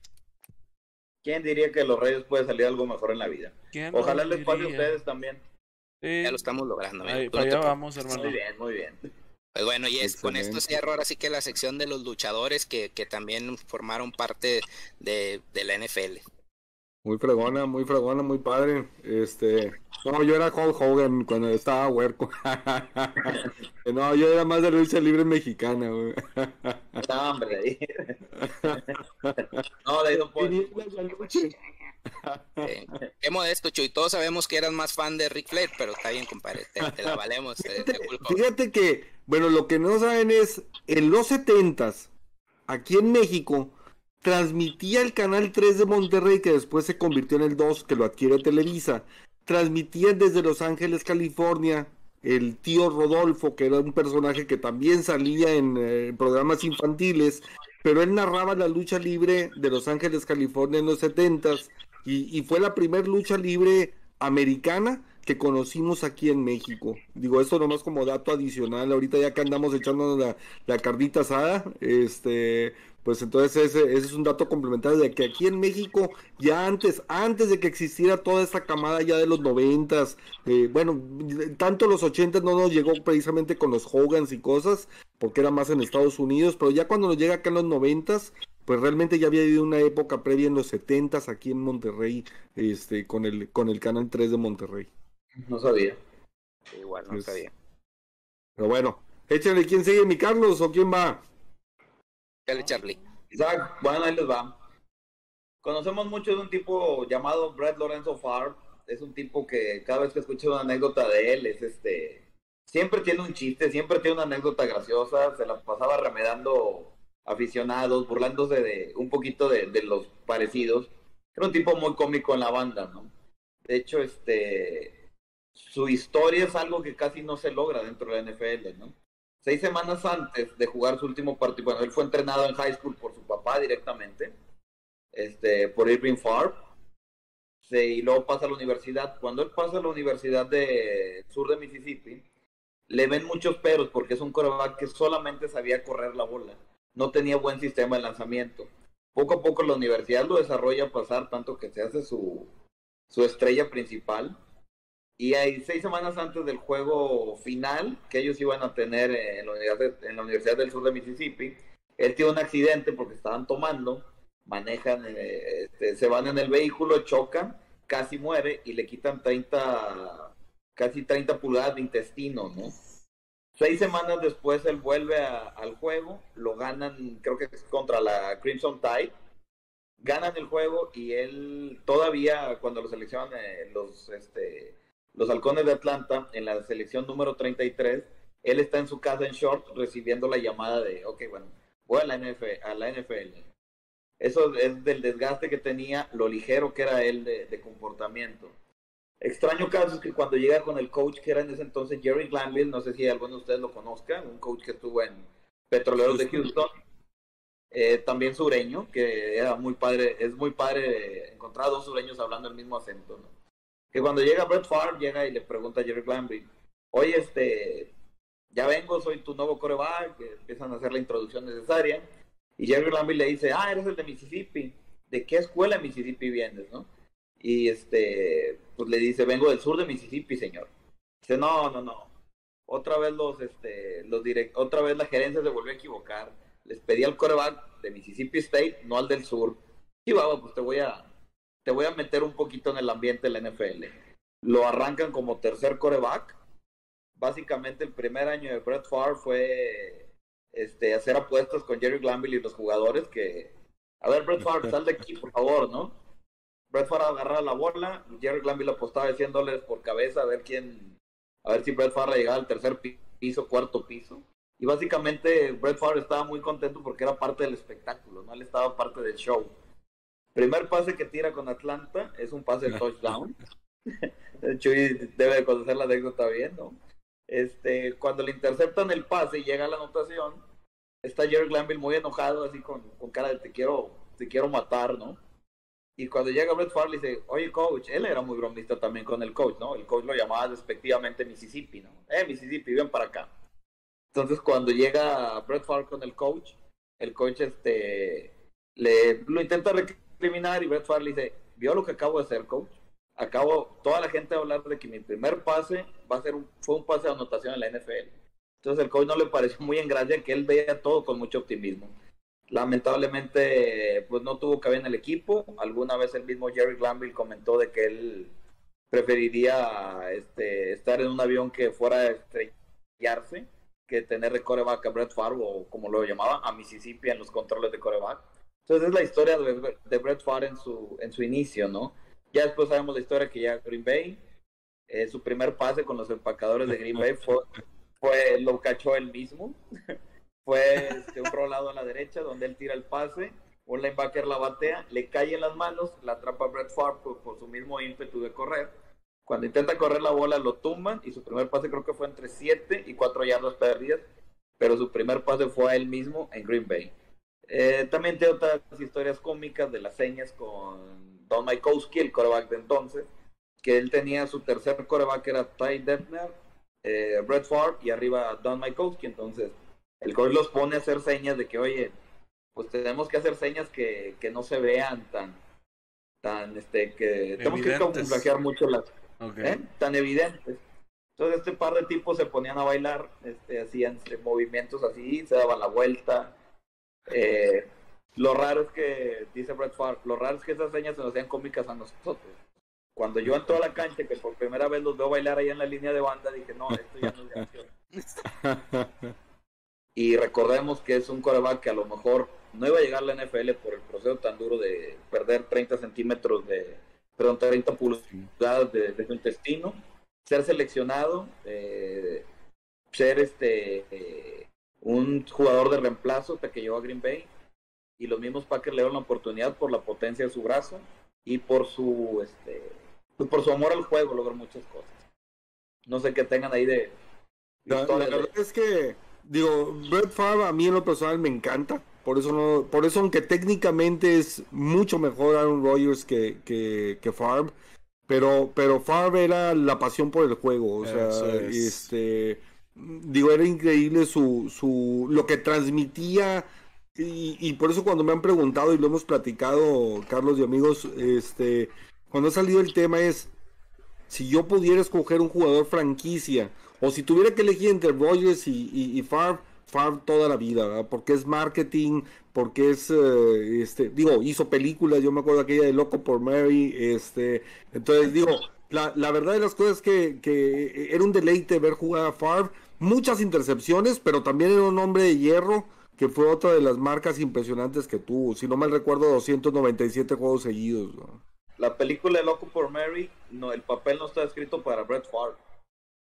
¿Quién diría que los Reyes puede salir algo mejor en la vida? Ojalá les pase a ustedes también. Ya lo estamos logrando. Ahí, allá vamos, hermano. Muy bien, muy bien. Pues bueno, y es, con esto cierro ahora sí que la sección de los luchadores que, que también formaron parte de, de la NFL. Muy fregona, muy fregona, muy padre. Este, no, yo era Hulk Hogan cuando estaba huerco. *laughs* no, yo era más de lucha libre mexicana, güey. No, hombre. no, le ido por... Qué modesto, Chuy. Todos sabemos que eras más fan de Rick Flair, pero está bien, compadre. Te, la valemos. Fíjate, fíjate que, bueno, lo que no saben es, en los setentas, aquí en México, transmitía el canal 3 de Monterrey, que después se convirtió en el 2, que lo adquiere Televisa. Transmitía desde Los Ángeles, California, el tío Rodolfo, que era un personaje que también salía en eh, programas infantiles, pero él narraba la lucha libre de Los Ángeles, California en los 70 y, y fue la primera lucha libre americana que conocimos aquí en México. Digo, esto nomás como dato adicional, ahorita ya que andamos echándonos la, la carnita asada, este, pues entonces ese, es un dato complementario de que aquí en México, ya antes, antes de que existiera toda esta camada ya de los noventas, eh, bueno, tanto los ochentas no nos llegó precisamente con los Hogans y cosas, porque era más en Estados Unidos, pero ya cuando nos llega acá en los noventas, pues realmente ya había habido una época previa en los setentas aquí en Monterrey, este, con el, con el Canal 3 de Monterrey. No sabía. Igual no sabía. Pero bueno, échale, ¿quién sigue, mi Carlos, o quién va? Dale, Charlie. Isaac, bueno, ahí les va. Conocemos mucho de un tipo llamado Brad Lorenzo Farr. Es un tipo que cada vez que escucho una anécdota de él, es este. Siempre tiene un chiste, siempre tiene una anécdota graciosa. Se la pasaba remedando aficionados, burlándose de un poquito de, de los parecidos. Era un tipo muy cómico en la banda, ¿no? De hecho, este. Su historia es algo que casi no se logra dentro de la NFL, ¿no? Seis semanas antes de jugar su último partido, bueno, él fue entrenado en high school por su papá directamente, este, por Irving Farr, y luego pasa a la universidad. Cuando él pasa a la universidad de sur de Mississippi, le ven muchos peros porque es un coreback que solamente sabía correr la bola, no tenía buen sistema de lanzamiento. Poco a poco la universidad lo desarrolla a pasar tanto que se hace su, su estrella principal y ahí seis semanas antes del juego final que ellos iban a tener en la, Universidad, en la Universidad del Sur de Mississippi, él tiene un accidente porque estaban tomando, manejan, eh, este, se van en el vehículo, chocan, casi muere y le quitan 30, casi 30 pulgadas de intestino, ¿no? Seis semanas después él vuelve al juego, lo ganan, creo que es contra la Crimson Tide, ganan el juego y él todavía cuando lo seleccionan eh, los, este, los halcones de Atlanta en la selección número 33, él está en su casa en short recibiendo la llamada de, ok, bueno, voy a la, NFL, a la NFL. Eso es del desgaste que tenía, lo ligero que era él de, comportamiento. Extraño caso es que cuando llega con el coach que era en ese entonces Jerry Glanville, no sé si alguno de ustedes lo conozcan, un coach que estuvo en Petroleros de Houston, eh, también sureño, que era muy padre, es muy padre encontrar dos sureños hablando el mismo acento, ¿no? Que cuando llega Brett Favre, llega y le pregunta a Jerry Glanville, oye, este, ya vengo, soy tu nuevo coreback, que empiezan a hacer la introducción necesaria, y Jerry Glanville le dice, ah, eres el de Mississippi, ¿de qué escuela de Mississippi vienes, no? Y este, pues le dice, vengo del sur de Mississippi, señor. Dice, no, no, no, otra vez los, este, los direct otra vez la gerencia se volvió a equivocar, les pedí al coreback de Mississippi State, no al del sur. Y vamos, pues te voy a, te voy a meter un poquito en el ambiente de la NFL. Lo arrancan como tercer coreback. Básicamente el primer año de Brett Favre fue este, hacer apuestas con Jerry Glanville y los jugadores que, a ver, Brett Favre, sal de aquí, por favor, ¿no? Brett Favre agarraba la bola, Jerry Glanville apostaba de 100 dólares por cabeza a ver quién, a ver si Brett Favre llegaba al tercer piso, cuarto piso. Y básicamente Brett Favre estaba muy contento porque era parte del espectáculo, ¿no? Él estaba parte del show. Primer pase que tira con Atlanta es un pase de *laughs* touchdown. *laughs* Chuy debe conocer la anécdota bien, ¿no? Este, cuando le interceptan el pase y llega la anotación, está Jerry Glanville muy enojado, así con, con, cara de te quiero, te quiero matar, ¿no? Y cuando llega Brett Favre dice, oye coach, él era muy bromista también con el coach, ¿no? El coach lo llamaba despectivamente Mississippi, ¿no? Eh, Mississippi, ven para acá. Entonces cuando llega Brett Favre con el coach, el coach este, le, lo intenta y Brett Favre dice, vio lo que acabo de hacer, coach. Acabo, toda la gente a hablar de que mi primer pase va a ser un, fue un pase de anotación en la NFL. Entonces el coach no le pareció muy en gracia que él veía todo con mucho optimismo. Lamentablemente, pues no tuvo cabida en el equipo. Alguna vez el mismo Jerry Glanville comentó de que él preferiría este, estar en un avión que fuera a estrellarse que tener de coreback a Brett Favre o como lo llamaban a Mississippi en los controles de coreback entonces es la historia de, Brett Favre en su, en su inicio, ¿no? Ya después sabemos la historia que llega Green Bay. Eh, su primer pase con los empacadores de Green Bay fue, fue lo cachó él mismo. *laughs* fue este, un rolado a la derecha donde él tira el pase, un linebacker la batea, le cae en las manos, la atrapa Brett Favre por, su mismo ímpetu de correr. Cuando intenta correr la bola lo tumban y su primer pase creo que fue entre 7 y 4 yardas perdidas, pero su primer pase fue a él mismo en Green Bay. Eh, también tiene otras historias cómicas de las señas con Don Majkowski, el coreback de entonces. que él tenía su tercer coreback, era Ty Detmer, eh, Brett Favre y arriba Don Majkowski. Entonces, el coach los pone a hacer señas de que, oye, pues tenemos que hacer señas que, que no se vean tan, tan, este, que tenemos que camuflajear mucho las, ¿eh? tan evidentes. Entonces este par de tipos se ponían a bailar, este, hacían este, movimientos así, se daban la vuelta. Eh, lo raro es que, dice Brett Favre, lo raro es que esas señas se nos hacían cómicas a nosotros. Cuando yo entro a la cancha, que por primera vez los veo bailar ahí en la línea de banda, dije, no, esto ya no es acción. *laughs* y recordemos que es un coreback que a lo mejor no iba a llegar a la NFL por el proceso tan duro de perder 30 centímetros de, perdón, 30 pulgadas de, de su intestino, ser seleccionado, eh, ser este eh, un jugador de reemplazo hasta que llegó a Green Bay y los mismos Packers le dieron la oportunidad por la potencia de su brazo y por su este pues por su amor al juego logró muchas cosas. No sé qué tengan ahí de. La, verdad es que digo, Brett Favre a mí en lo personal me encanta. Por eso no, por eso aunque técnicamente es mucho mejor Aaron Rodgers que, que, que Favre, pero, pero Favre era la pasión por el juego. O sea, este digo, era increíble su, su lo que transmitía. Y, y, por eso cuando me han preguntado y lo hemos platicado, Carlos y amigos, este, cuando ha salido el tema es, si yo pudiera escoger un jugador franquicia, o si tuviera que elegir entre Rogers y, y, Favre, Favre toda la vida, porque es marketing, porque es, eh, este, digo, hizo películas, yo me acuerdo aquella de Loco por Mary, este, entonces digo, la, la verdad de las cosas es que, que era un deleite ver jugar a Favre, muchas intercepciones, pero también era un hombre de hierro, que fue otra de las marcas impresionantes que tuvo, si no mal recuerdo, 297 juegos seguidos. ¿no? La película de Loco por Mary, no, el papel no está escrito para Brett Favre,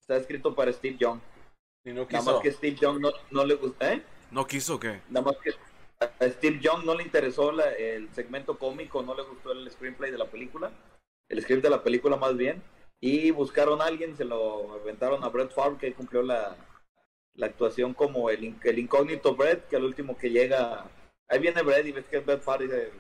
está escrito para Steve Young. Y no quiso. Nada más que Steve Young no, no le gusta, ¿eh? ¿No quiso qué? Nada más que a Steve Young no le interesó la, el segmento cómico, no le gustó el screenplay de la película, el script de la película más bien, y buscaron a alguien, se lo aventaron a Brett Favre, que cumplió la, la actuación como el, el incógnito Brett, que al último que llega, ahí viene Brett y ves que es Brett Favre y dice,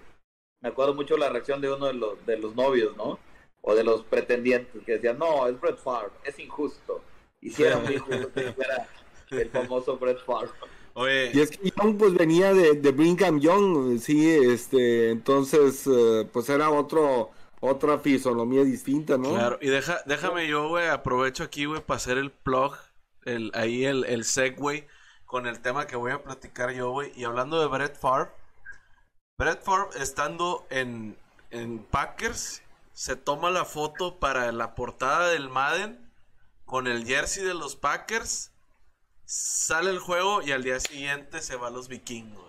me acuerdo mucho la reacción de uno de los, de los novios, ¿no? O de los pretendientes que decían, no, es Brett Favre, es injusto. Y si era muy injusto que *laughs* fuera el famoso Brett Favre. Oye. Y es que Young pues venía de, de Brigham Young, sí, este, entonces eh, pues era otro, otra fisonomía distinta, ¿no? Claro, y deja, déjame yo, güey, aprovecho aquí, güey, para hacer el plug, el, ahí el, el segue con el tema que voy a platicar yo, güey. Y hablando de Brett Favre, Brett Favre estando en, en Packers se toma la foto para la portada del Madden con el jersey de los Packers. Sale el juego y al día siguiente se va a los vikingos.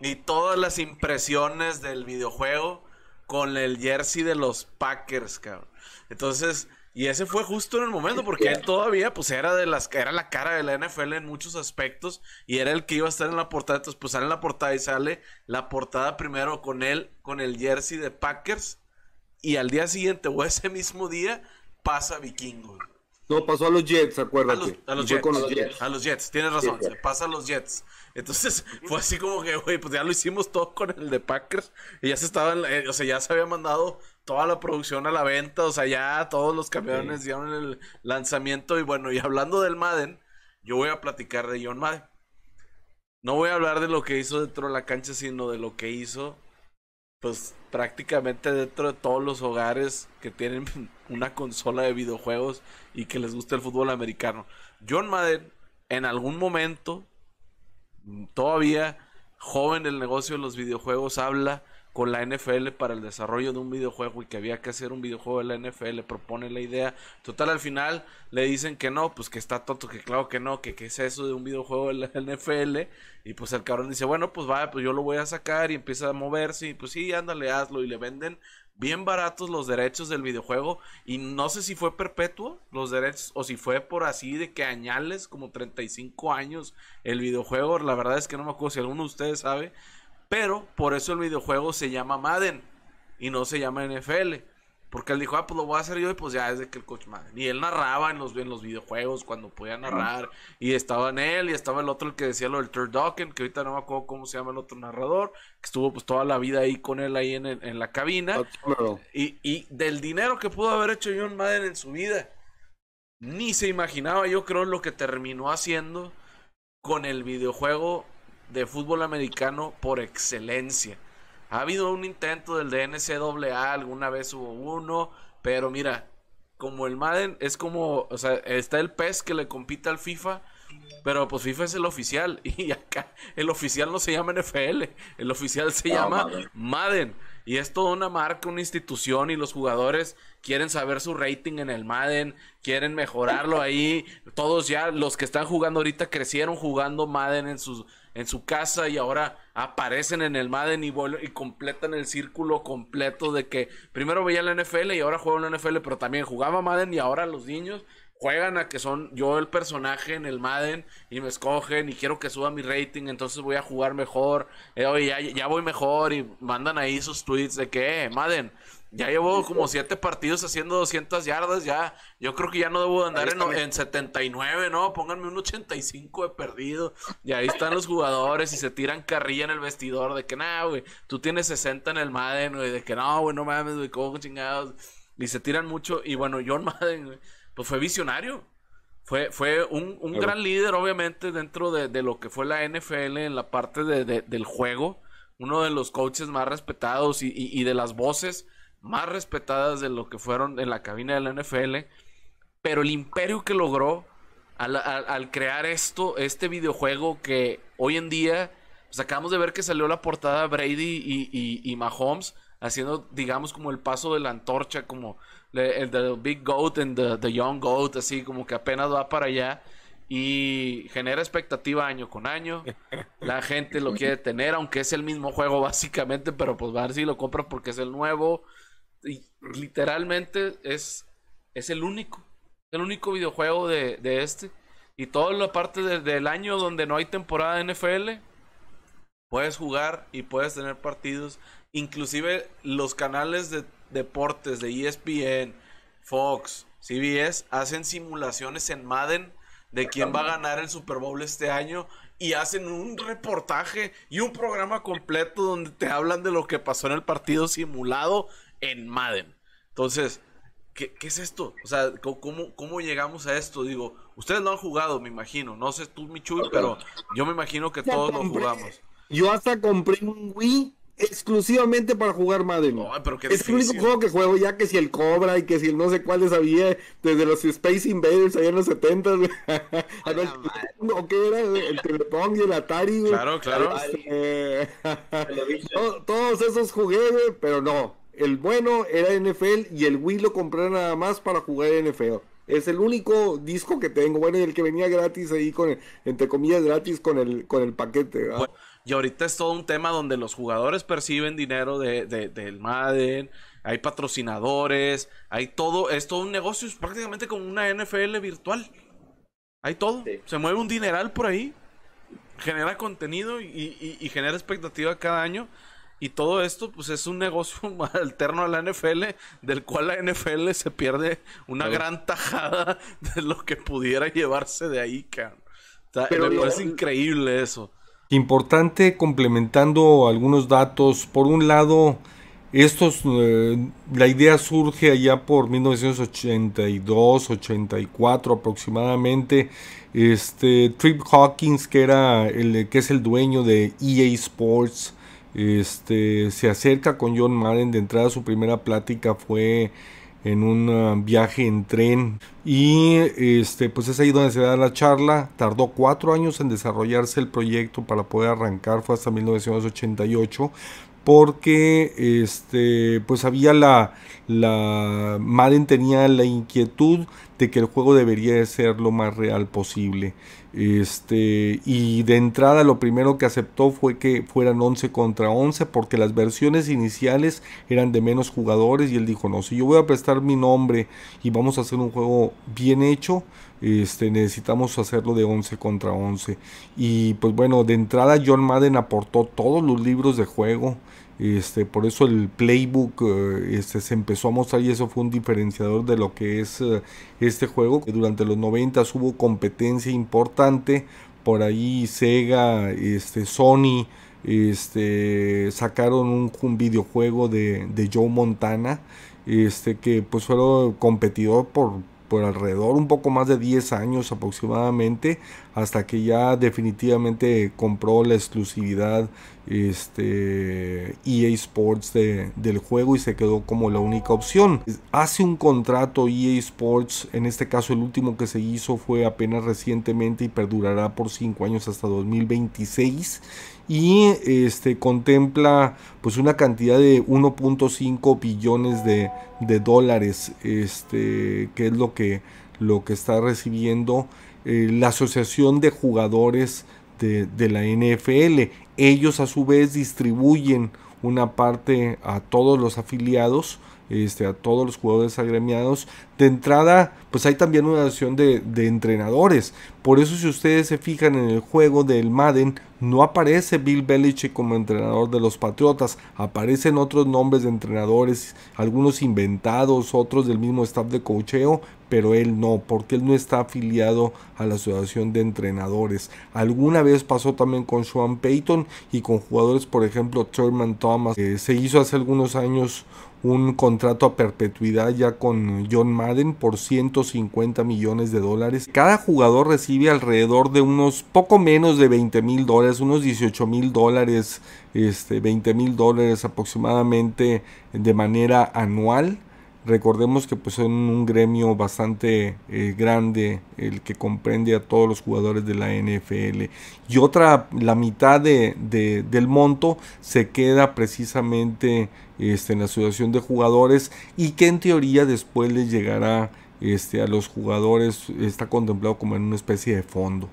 Y todas las impresiones del videojuego con el jersey de los Packers, cabrón. Entonces, y ese fue justo en el momento, porque él todavía, pues era de las era la cara de la NFL en muchos aspectos, y era el que iba a estar en la portada. Entonces, pues sale en la portada y sale la portada primero con él, con el jersey de Packers, y al día siguiente, o ese mismo día, pasa Vikingos. No, pasó a los Jets, acuérdate. A los, Jets, a los Jets. tienes razón, se pasa a los Jets. Entonces *laughs* fue así como que, güey, pues ya lo hicimos todo con el de Packers. Y ya se estaban, eh, o sea, ya se había mandado toda la producción a la venta. O sea, ya todos los camiones dieron el lanzamiento. Y bueno, y hablando del Madden, yo voy a platicar de John Madden. No voy a hablar de lo que hizo dentro de la cancha, sino de lo que hizo, pues prácticamente dentro de todos los hogares que tienen *laughs* una consola de videojuegos y que les gusta el fútbol americano. John Madden, en algún momento, todavía joven el negocio de los videojuegos, habla con la NFL para el desarrollo de un videojuego y que había que hacer un videojuego de la NFL, propone la idea. Total, al final le dicen que no, pues que está tonto, que claro que no, que qué es eso de un videojuego de la *laughs* NFL. Y pues el cabrón dice, bueno, pues vaya, pues yo lo voy a sacar y empieza a moverse y pues sí, ándale, hazlo. Y le venden bien baratos los derechos del videojuego. Y no sé si fue perpetuo los derechos o si fue por así de que añales, como 35 años el videojuego. La verdad es que no me acuerdo si alguno de ustedes sabe. Pero por eso el videojuego se llama Madden y no se llama NFL. Porque él dijo, ah, pues lo voy a hacer yo y pues ya es de que el coach Madden. Y él narraba en los, en los videojuegos cuando podía narrar. Y estaba en él y estaba el otro el que decía lo del Turducken, que ahorita no me acuerdo cómo se llama el otro narrador, que estuvo pues toda la vida ahí con él ahí en, en la cabina. Y, y del dinero que pudo haber hecho John Madden en su vida, ni se imaginaba yo creo lo que terminó haciendo con el videojuego de fútbol americano por excelencia. Ha habido un intento del DNCAA, alguna vez hubo uno, pero mira, como el Madden es como, o sea, está el PES que le compite al FIFA, pero pues FIFA es el oficial *laughs* y acá el oficial no se llama NFL, el oficial se llama Madden. Y es toda una marca, una institución y los jugadores quieren saber su rating en el Madden, quieren mejorarlo ahí. Todos ya, los que están jugando ahorita crecieron jugando Madden en sus en su casa y ahora aparecen en el Madden y, y completan el círculo completo de que primero veía la NFL y ahora juego en la NFL, pero también jugaba Madden y ahora los niños juegan a que son yo el personaje en el Madden y me escogen y quiero que suba mi rating, entonces voy a jugar mejor, eh, ya, voy mejor y mandan ahí sus tweets de que, eh, Madden, ya llevo como siete partidos haciendo 200 yardas, ya. Yo creo que ya no debo andar en, en, 79, ¿no? Pónganme un 85 de perdido. Y ahí están los jugadores y se tiran carrilla en el vestidor de que, nah, güey, tú tienes 60 en el Madden, güey, de que no, güey, no mames, güey, cómo chingados. Y se tiran mucho. Y bueno, John Madden, pues fue visionario. Fue, fue un, un gran líder, obviamente, dentro de, de, lo que fue la NFL en la parte de, del juego. Uno de los coaches más respetados y, y, y de las voces más respetadas de lo que fueron en la cabina de la NFL, pero el imperio que logró al, crear esto, este videojuego que hoy en día, pues acabamos de ver que salió la portada Brady y, y, Mahomes haciendo, digamos, como el paso de la antorcha, como el de Big Goat and the, the, Young Goat, así como que apenas va para allá y genera expectativa año con año. La gente lo quiere tener, aunque es el mismo juego básicamente, pero pues va a ver si lo compra porque es el nuevo y literalmente es, es el único. El único videojuego de, este. Y toda la parte del año donde no hay temporada de NFL, puedes jugar y puedes tener partidos. Inclusive los canales de deportes de ESPN, Fox, CBS hacen simulaciones en Madden de quién va a ganar el Super Bowl este año y hacen un reportaje y un programa completo donde te hablan de lo que pasó en el partido simulado en Madden. Entonces, ¿qué, es esto? O sea, ¿cómo, ¿cómo, llegamos a esto? Digo, ustedes lo han jugado, me imagino. No sé tú, Michuy, pero yo me imagino que todos lo jugamos. Yo hasta compré un Wii exclusivamente para jugar Madden. es el único juego que juego, ya que si el Cobra y que si el no sé cuáles había desde los Space Invaders allá en los 70 *laughs* ¿O qué era? El Telepong y el Atari. Claro, claro. Este, todos esos jugué, pero no el bueno era NFL y el Wii lo compré nada más para jugar NFL. Es el único disco que tengo, bueno, y el que venía gratis ahí con, entre comillas, gratis con el, con el paquete. y ahorita es todo un tema donde los jugadores perciben dinero de, del Madden, hay patrocinadores, hay todo, es todo un negocio, es prácticamente como una NFL virtual. Hay todo, se mueve un dineral por ahí, genera contenido y, y genera expectativa cada año. Y todo esto, pues es un negocio *laughs* alterno a la NFL, del cual la NFL se pierde una gran tajada *laughs* de lo que pudiera llevarse de ahí, cabrón. Pero me parece increíble eso. Importante, complementando algunos datos. Por un lado, estos, eh, la idea surge allá por 1982, 84 aproximadamente. Este, Trip Hawkins, que, era el, que es el dueño de EA Sports, este, se acerca con John Madden. De entrada, su primera plática fue en un ah, viaje en tren. Y este, pues es ahí donde se da la charla. Tardó cuatro años en desarrollarse el proyecto para poder arrancar. Fue hasta 1988 porque este pues había la la Madden tenía la inquietud de que el juego debería ser lo más real posible este, y de entrada lo primero que aceptó fue que fueran 11 contra 11 porque las versiones iniciales eran de menos jugadores y él dijo, no, si yo voy a prestar mi nombre y vamos a hacer un juego bien hecho, este, necesitamos hacerlo de 11 contra 11. Y pues bueno, de entrada John Madden aportó todos los libros de juego Este, por eso el playbook eh, este, se empezó a mostrar y eso fue un diferenciador de lo que es eh, este juego. Durante los 90 hubo competencia importante. Por ahí Sega, este, Sony, este, sacaron un, videojuego de, de, Joe Montana. Este, que pues fue competidor por, por alrededor un poco más de 10 años aproximadamente hasta que ya definitivamente compró la exclusividad este EA Sports del juego y se quedó como la única opción. Hace un contrato EA Sports, en este caso el último que se hizo fue apenas recientemente y perdurará por 5 años hasta 2026 y este contempla pues una cantidad de 1.5 billones de, dólares este que es lo que lo que está recibiendo eh, la asociación de jugadores de, de la NFL ellos a su vez distribuyen una parte a todos los afiliados este, a todos los jugadores agremiados. De entrada, pues hay también una acción de, entrenadores. Por eso si ustedes se fijan en el juego del Madden, no aparece Bill Belichick como entrenador de los Patriotas. Aparecen otros nombres de entrenadores, algunos inventados, otros del mismo staff de cocheo, pero él no, porque él no está afiliado a la Asociación de Entrenadores. Alguna vez pasó también con Sean Payton y con jugadores, por ejemplo, Thurman Thomas. se hizo hace algunos años un contrato a perpetuidad ya con John Madden por 150 millones de dólares. Cada jugador recibe alrededor de unos poco menos de 20 mil dólares, unos 18 mil dólares, este, 20 mil dólares aproximadamente de manera anual. Recordemos que pues son un gremio bastante eh, grande, el que comprende a todos los jugadores de la NFL. Y otra, la mitad de, del monto se queda precisamente este, en la asociación de jugadores y que en teoría después les llegará este, a los jugadores, está contemplado como en una especie de fondo.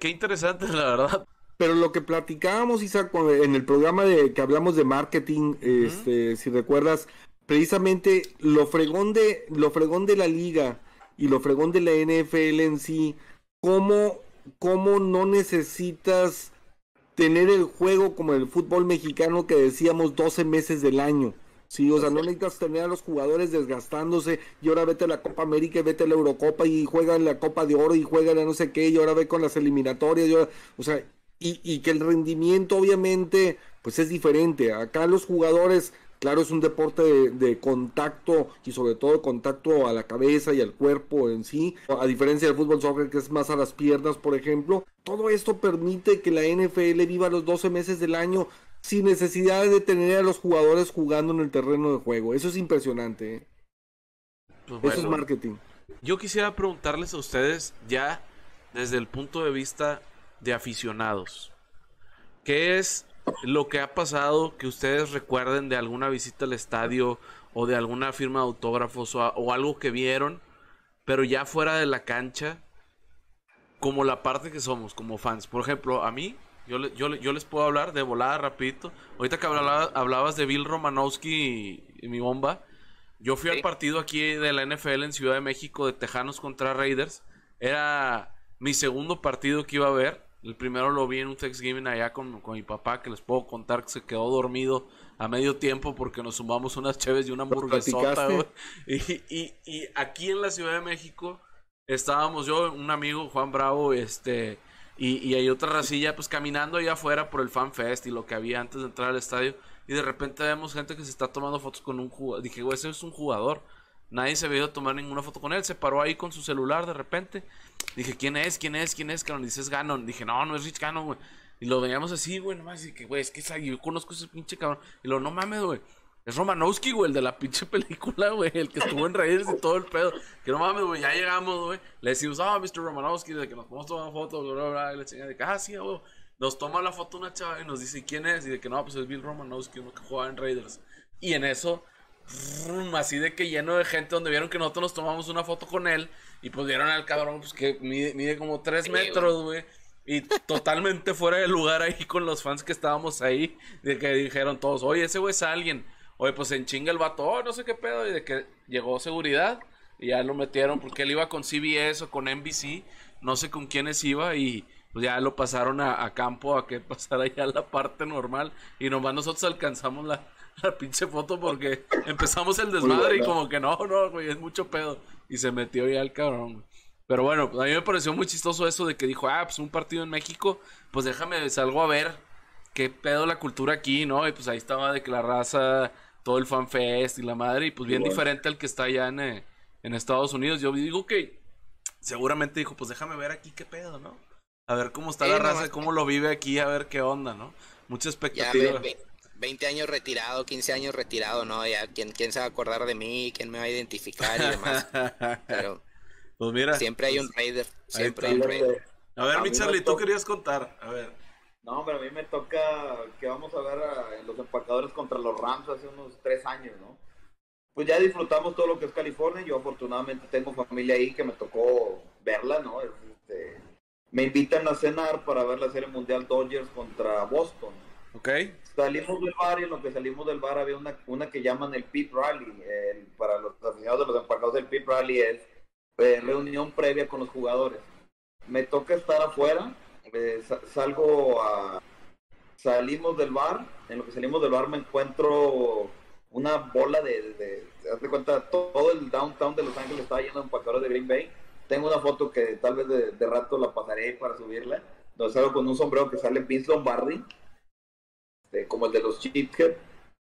Qué interesante, la verdad. Pero lo que platicábamos, Isaac, en el programa de que hablamos de marketing, este, si recuerdas, precisamente lo fregón de lo fregón de la liga y lo fregón de la NFL en sí, cómo, cómo no necesitas tener el juego como el fútbol mexicano que decíamos 12 meses del año. Sí, o sea, no necesitas tener a los jugadores desgastándose y ahora vete a la Copa América y vete a la Eurocopa y juega en la Copa de Oro y juega en no sé qué y ahora ve con las eliminatorias. Y o sea, y, y que el rendimiento obviamente pues es diferente. Acá los jugadores Claro, es un deporte de, contacto y sobre todo contacto a la cabeza y al cuerpo en sí, a diferencia del fútbol soccer que es más a las piernas, por ejemplo. Todo esto permite que la NFL viva los 12 meses del año sin necesidad de tener a los jugadores jugando en el terreno de juego. Eso es impresionante. ¿eh? Pues Eso es marketing. Yo quisiera preguntarles a ustedes ya desde el punto de vista de aficionados. ¿Qué es lo que ha pasado que ustedes recuerden de alguna visita al estadio o de alguna firma de autógrafos o, algo que vieron, pero ya fuera de la cancha, como la parte que somos, como fans. Por ejemplo, a mí, yo, yo, les puedo hablar de volada rapidito. Ahorita que hablabas, de Bill Romanowski y, mi bomba, yo fui al partido aquí de la NFL en Ciudad de México de Tejanos contra Raiders. Era mi segundo partido que iba a ver. El primero lo vi en un Thanksgiving allá con, mi papá, que les puedo contar que se quedó dormido a medio tiempo porque nos sumamos unas cheves y una *laughs* hamburguesota, Y, y, y, aquí en la Ciudad de México estábamos yo, un amigo, Juan Bravo, este, y, y hay otra racilla, pues caminando allá afuera por el Fan Fest y lo que había antes de entrar al estadio. Y de repente vemos gente que se está tomando fotos con un jugador. Dije, güey, ese es un jugador. Nadie se había tomar ninguna foto con él. Se paró ahí con su celular de repente. Dije, ¿quién es? ¿Quién es? ¿Quién es? Cabrón, dices Ganon. Dije, no, no es Rich Ganon, güey. Y lo veíamos así, güey, nomás. Y que, güey, es que yo conozco ese pinche cabrón. Y lo, no mames, güey. Es Romanowski, güey, el de la pinche *laughs* película, güey. El que estuvo en Raiders y todo el pedo. Que no mames, güey, ya llegamos, güey. Le decimos, ah, Mr. Romanowski, de que nos podemos tomar fotos, bla, bla, bla. Y le chingada de que, ah, sí, güey. Nos toma la foto una chava y nos dice, ¿quién es? Y de que no, pues es Bill Romanowski, uno que jugaba en Raiders. Y en eso así de que lleno de gente donde vieron que nosotros nos tomamos una foto con él y pues vieron al cabrón pues que mide, como 3 metros, güey. Y totalmente fuera de lugar ahí con los fans que estábamos ahí, de que dijeron todos, oye, ese güey es alguien. Oye, pues en chinga el vato, oh, no sé qué pedo, y de que llegó seguridad y ya lo metieron porque él iba con CBS o con NBC, no sé con quiénes iba y, pues ya lo pasaron a, campo a que *laughs* pasara ya la parte normal y nomás nosotros alcanzamos la, la pinche foto porque *laughs* empezamos el desmadre y como que no, no, güey, es mucho pedo. Y se metió ya el cabrón, Pero bueno, a mí me pareció muy chistoso eso de que dijo, ah, pues un partido en México, pues déjame, salgo a ver qué pedo la cultura aquí, ¿no? Y pues ahí estaba de que la raza, todo el fanfest y la madre, y pues bien diferente al que está allá en, eh, en Estados Unidos. Yo digo que seguramente dijo, pues déjame ver aquí qué pedo, ¿no? A ver cómo está la raza, cómo lo vive aquí, a ver qué onda, ¿no? Mucha expectativa. 20 años retirado, 15 años retirado, ¿no? Ya, ¿quién, ¿quién se va a acordar de mí? ¿Quién me va a identificar y demás? *laughs* Pero pues mira, siempre hay un Raider, siempre hay un Raider. A ver, mi Charlie, tú querías contar, a ver. No, pero a mí me toca que vamos a ver a, los empacadores contra los Rams hace unos tres años, ¿no? Pues ya disfrutamos todo lo que es California. Yo afortunadamente tengo familia ahí que me tocó verla, ¿no? Este, me invitan a cenar para ver la Serie Mundial Dodgers contra Boston. Ok. Salimos del bar y en lo que salimos del bar había una, una que llaman el Pip Rally. para los aficionados de los empacados, el Pip Rally es eh, reunión previa con los jugadores. Me toca estar afuera, eh, salgo a. Salimos del bar, en lo que salimos del bar me encuentro una bola de. de, de cuenta, todo el downtown de Los Ángeles estaba lleno de empacadores de Green Bay. Tengo una foto que tal vez de, de rato la pasaré para subirla, donde salgo con un sombrero que sale Vince Lombardi este, como el de los Cheathead,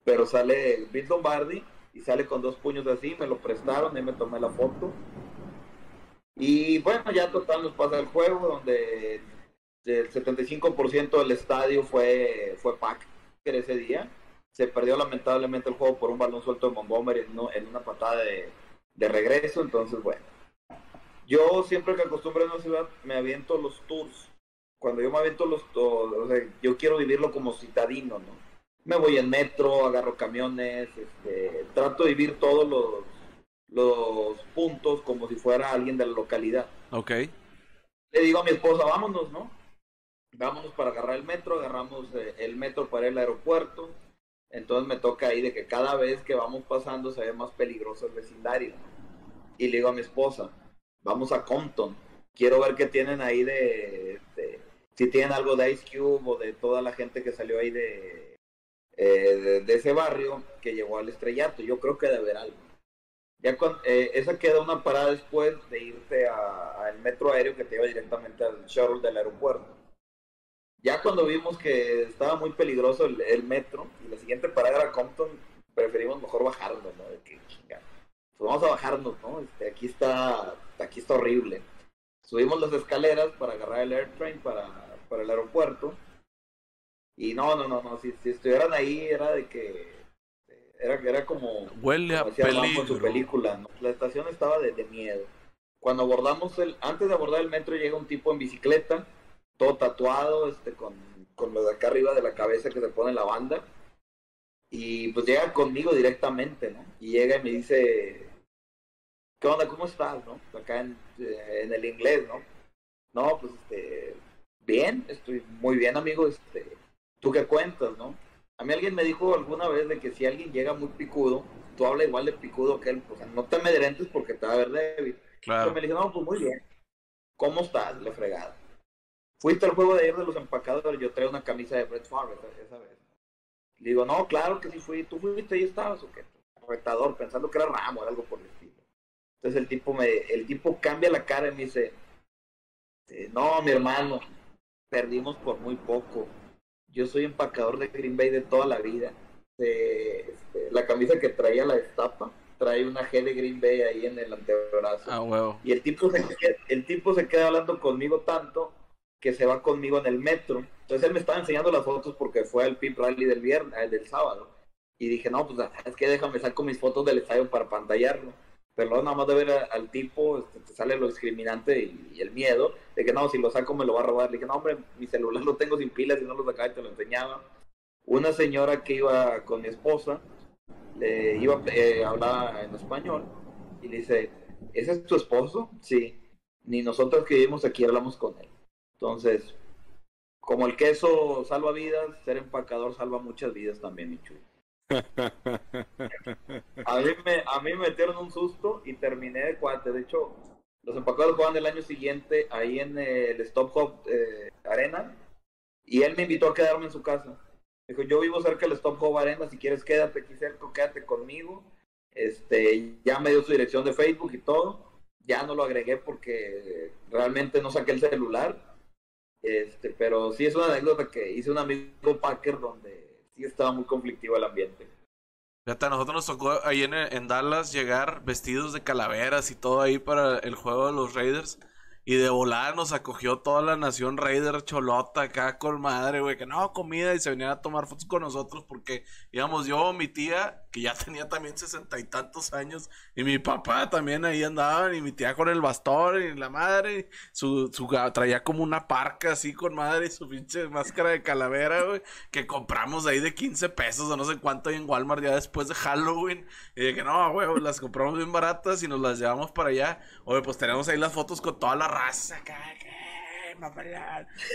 pero sale Bill Lombardi y sale con dos puños así, me lo prestaron y me tomé la foto. Y bueno, ya total nos pasa el juego donde el 75% del estadio fue, fue ese día. Se perdió lamentablemente el juego por un balón suelto de Montgomery en, en una patada de, de regreso, entonces bueno. Yo siempre que acostumbro en una ciudad me aviento los tours cuando yo me avento los, o sea, yo quiero vivirlo como citadino, ¿no? Me voy en metro, agarro camiones, este, trato de vivir todos los, los puntos como si fuera alguien de la localidad. Ok. Le digo a mi esposa, vámonos, ¿no? Vámonos para agarrar el metro, agarramos eh, el metro para el aeropuerto. Entonces me toca ahí de que cada vez que vamos pasando se ve más peligroso el vecindario. Y le digo a mi esposa, vamos a Compton. Quiero ver qué tienen ahí de si tienen algo de Ice Cube o de toda la gente que salió ahí de, eh, de, ese barrio que llegó al estrellato. Yo creo que debe haber algo. Ya con, eh, esa queda una parada después de irte al metro aéreo que te lleva directamente al shuttle del aeropuerto. Ya cuando vimos que estaba muy peligroso el, metro y la siguiente parada era Compton, preferimos mejor bajarnos, ¿no? que, pues vamos a bajarnos, ¿no? Este, aquí está, aquí está horrible. Subimos las escaleras para agarrar el airtrain para para el aeropuerto. Y no, no, no, no, si, si estuvieran ahí era de que era, era como huele a peligro. su película, la estación estaba de, miedo. Cuando abordamos el, antes de abordar el metro llega un tipo en bicicleta, todo tatuado, este, con, con lo de acá arriba de la cabeza que se pone la banda. Y pues llega conmigo directamente, ¿no? Y llega y me dice, ¿qué onda? ¿Cómo estás? ¿no? Acá en, eh, en el inglés, ¿no? No, pues este, Bien, estoy muy bien, amigo. Este, ¿Tú qué cuentas, no? A mí alguien me dijo alguna vez de que si alguien llega muy picudo, tú hablas igual de picudo que él. O sea, no te amedrentes porque te va a ver débil. Claro. me dijo, no, pues muy bien. ¿Cómo estás? Le fregada. Fuiste al juego de ayer de los empacadores, yo traigo una camisa de Brett Favre esa, vez. Le digo, no, claro que sí fui. ¿Tú fuiste y estabas o qué? Retador, pensando que era Ramo o algo por el estilo. Entonces el tipo me, el tipo cambia la cara y me dice, no, mi hermano, perdimos por muy poco. Yo soy empacador de Green Bay de toda la vida. Este, la camisa que traía la destapa trae una G de Green Bay ahí en el antebrazo. Ah, y el tipo, se, el tipo se queda hablando conmigo tanto que se va conmigo en el metro. Entonces él me estaba enseñando las fotos porque fue al Pip Rally del viernes, del sábado. Y dije, no, pues es que déjame sacar mis fotos del estadio para pantallarlo pero nada más de ver al tipo, este, te sale lo discriminante y, el miedo de que no, si lo saco me lo va a robar. Le dije, no, hombre, mi celular lo tengo sin pilas y no lo sacaba y te lo enseñaba. Una señora que iba con mi esposa, le iba eh, hablaba en español y le dice, ¿ese es tu esposo? Sí, ni nosotros que vivimos aquí hablamos con él. Entonces, como el queso salva vidas, ser empacador salva muchas vidas también, mi chulo. A mí, me, a mí me metieron un susto y terminé de cuate. De hecho, Los empacados jugaban el año siguiente ahí en el Stop Hop eh, Arena y él me invitó a quedarme en su casa. Dijo, yo vivo cerca del Stop Hop Arena, si quieres quédate aquí cerca, quédate conmigo. Este, ya me dio su dirección de Facebook y todo. Ya no lo agregué porque realmente no saqué el celular. Este, pero sí es una anécdota que hice un amigo Packer donde sí estaba muy conflictivo el ambiente. Fíjate, a nosotros nos tocó ahí en, en Dallas llegar vestidos de calaveras y todo ahí para el juego de los Raiders. Y de volada nos acogió toda la nación Raider Cholota acá con madre, güey, que no, comida y se venían a tomar fotos con nosotros porque íbamos yo, mi tía, que ya *laughs* tenía también sesenta y tantos años, y mi papá también ahí andaban, y mi tía con el bastón, y la madre, su, su traía como una parca así con madre y su pinche máscara de calavera, güey, que compramos ahí de 15 pesos o no sé cuánto ahí en Walmart ya después de Halloween. Y de que no, güey, las compramos bien baratas y nos las llevamos para allá. Oye, pues tenemos ahí las fotos con toda la raza acá,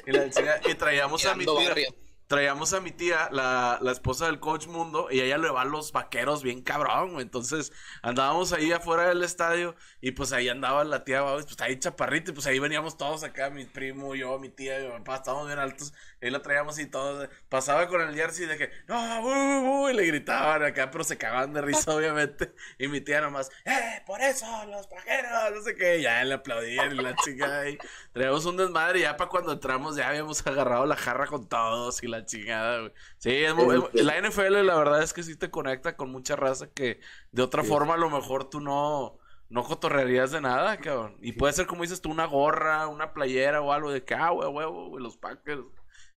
y, la, y traíamos a mi tía traíamos a mi tía, la, la, esposa del coach Mundo, y ella le va a los vaqueros bien cabrón, Entonces andábamos ahí afuera del estadio y pues ahí andaba la tía, pues ahí chaparrita, y pues ahí veníamos todos acá, mi primo, yo, mi tía, mi papá, estábamos bien altos, ahí la traíamos y todos, pasaba con el jersey de que, no, y le gritaban acá, pero se cagaban de risa, *laughs* obviamente, y mi tía nomás, eh, por eso, los vaqueros, no sé qué, ya le aplaudían y la chica ahí, traíamos un desmadre, y ya para cuando entramos ya habíamos *laughs* agarrado la jarra con todos y la chingada, Sí, este la NFL la verdad es que sí te conecta con mucha raza que de otra forma a lo mejor tú no, no cotorrearías de nada, cabrón. Y puede ser como dices tú, una gorra, una playera o algo de que, ah, huevo, los Packers.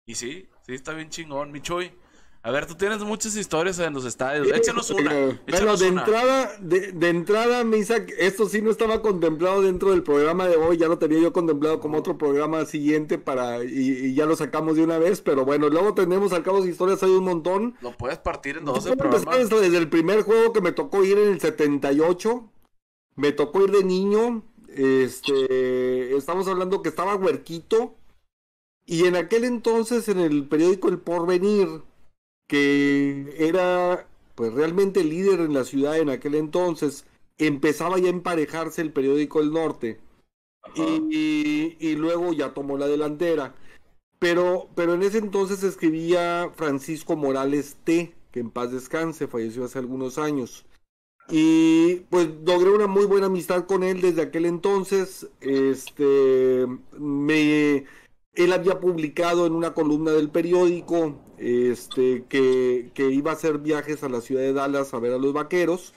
Y sí, sí, está bien chingón, mi Chuy. A ver, tú tienes muchas historias en los estadios. Échanos una. bueno, de entrada, de, entrada, Misa, esto sí no estaba contemplado dentro del programa de hoy. Ya lo tenía yo contemplado como otro programa siguiente para y, ya lo sacamos de una vez. Pero bueno, luego tenemos al cabo de historias hay un montón. Lo puedes partir en dos. Desde el primer juego que me tocó ir en el 78. Me tocó ir de niño. Este, estamos hablando que estaba huerquito. Y en aquel entonces, en el periódico El Porvenir que era pues realmente líder en la ciudad en aquel entonces, empezaba ya a emparejarse el periódico El Norte y, luego ya tomó la delantera. Pero, pero en ese entonces escribía Francisco Morales T, que en paz descanse, falleció hace algunos años. Y pues logré una muy buena amistad con él desde aquel entonces. Este me él había publicado en una columna del periódico este, que, iba a hacer viajes a la ciudad de Dallas a ver a los vaqueros.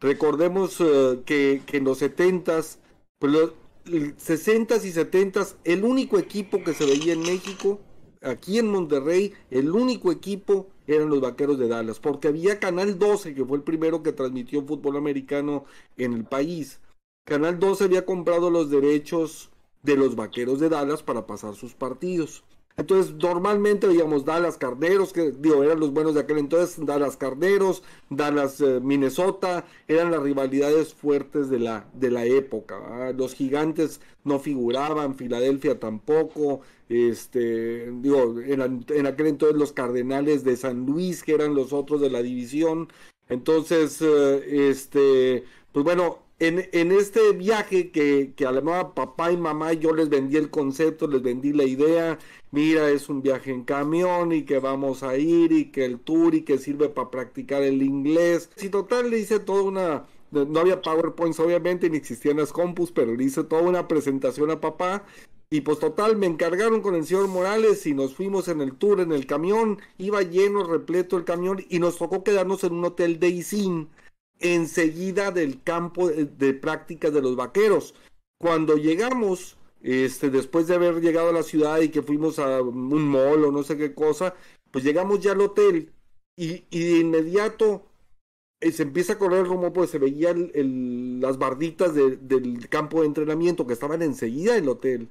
Recordemos eh, que, en los 70s, pues los 60s y 70s, el único equipo que se veía en México, aquí en Monterrey, el único equipo eran los vaqueros de Dallas, porque había Canal 12, que fue el primero que transmitió fútbol americano en el país. Canal 12 había comprado los derechos de los vaqueros de Dallas para pasar sus partidos. Entonces, normalmente veíamos Dallas Carneros, que digo, eran los buenos de aquel entonces, Dallas Carneros, Dallas eh, Minnesota, eran las rivalidades fuertes de la, de la época. Los gigantes no figuraban, Filadelfia tampoco, este, digo, en, en, aquel entonces los Cardenales de San Luis, que eran los otros de la división. Entonces, eh, este, pues bueno, en, este viaje que, que a la papá y mamá yo les vendí el concepto, les vendí la idea, mira, es un viaje en camión y que vamos a ir y que el tour y que sirve para practicar el inglés. Si total le hice toda una, no había PowerPoints obviamente, ni existían las compus, pero le hice toda una presentación a papá. Y pues total, me encargaron con el señor Morales y nos fuimos en el tour, en el camión, iba lleno, repleto el camión y nos tocó quedarnos en un hotel de Isin enseguida del campo de, prácticas de los vaqueros. Cuando llegamos, este, después de haber llegado a la ciudad y que fuimos a un mall o no sé qué cosa, pues llegamos ya al hotel y, de inmediato eh, se empieza a correr el rumor porque se veían las barditas del campo de entrenamiento que estaban enseguida del hotel.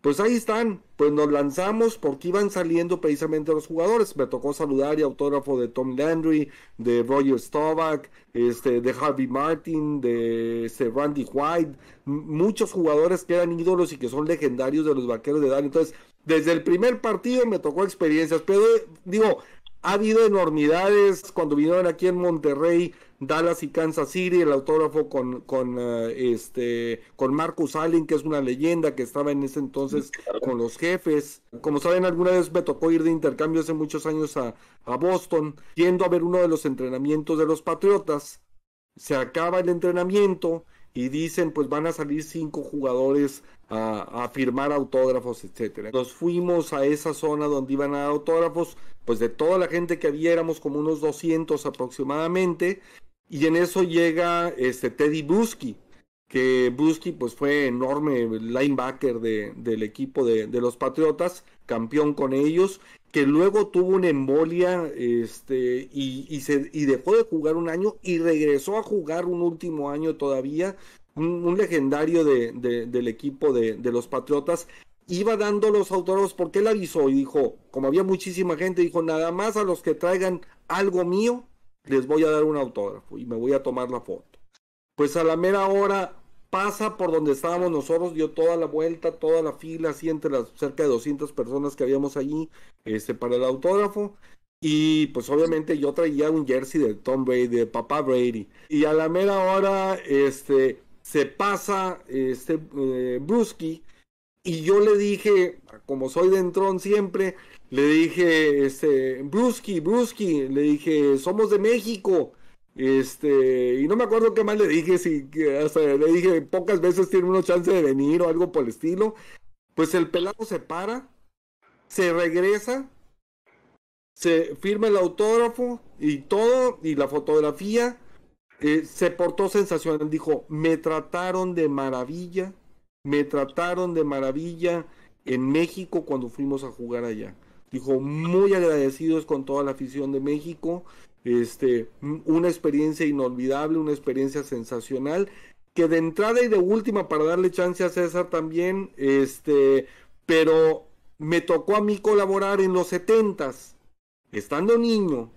Pues ahí están, pues nos lanzamos porque iban saliendo precisamente los jugadores. Me tocó saludar y autógrafo de Tom Landry, de Roger Staubach, este, de Harvey Martin, de este, Randy White, muchos jugadores que eran ídolos y que son legendarios de los vaqueros de Dallas. Entonces, desde el primer partido me tocó experiencias, pero digo, ha habido enormidades cuando vinieron aquí en Monterrey, Dallas y Kansas City, el autógrafo con, con, eh, este, con Marcus Allen, que es una leyenda que estaba en ese entonces con los jefes. Como saben, alguna vez me tocó ir de intercambio hace muchos años a, a Boston, yendo a ver uno de los entrenamientos de los Patriotas. Se acaba el entrenamiento y dicen pues van a salir cinco jugadores a, firmar autógrafos, etcétera. Nos fuimos a esa zona donde iban a dar autógrafos, pues de toda la gente que había éramos como unos 200 aproximadamente, y en eso llega este Teddy Bruschi, que Bruschi pues fue enorme linebacker de, del equipo de, de, los Patriotas, campeón con ellos, que luego tuvo una embolia este, y, y, se, y dejó de jugar un año y regresó a jugar un último año todavía, un, legendario de, del equipo de, los Patriotas, iba dando los autógrafos porque él avisó y dijo, como había muchísima gente, dijo, nada más a los que traigan algo mío, les voy a dar un autógrafo y me voy a tomar la foto. Pues a la mera hora pasa por donde estábamos nosotros, dio toda la vuelta, toda la fila, así entre las cerca de 200 personas que habíamos allí este, para el autógrafo. Y pues obviamente yo traía un jersey de Tom Brady, de papá Brady. Y a la mera hora, este, se pasa este eh, Brusky y yo le dije, como soy de Entrón siempre, le dije, este, Brusky, Brusky, le dije, somos de México. Este, y no me acuerdo qué más le dije, si hasta le dije pocas veces tiene una chance de venir o algo por el estilo. Pues el pelado se para, se regresa, se firma el autógrafo y todo, y la fotografía eh, se portó sensacional, dijo, me trataron de maravilla, me trataron de maravilla en México cuando fuimos a jugar allá. Dijo, muy agradecidos con toda la afición de México, este, una experiencia inolvidable, una experiencia sensacional, que de entrada y de última, para darle chance a César también, este, pero me tocó a mí colaborar en los setentas, estando niño,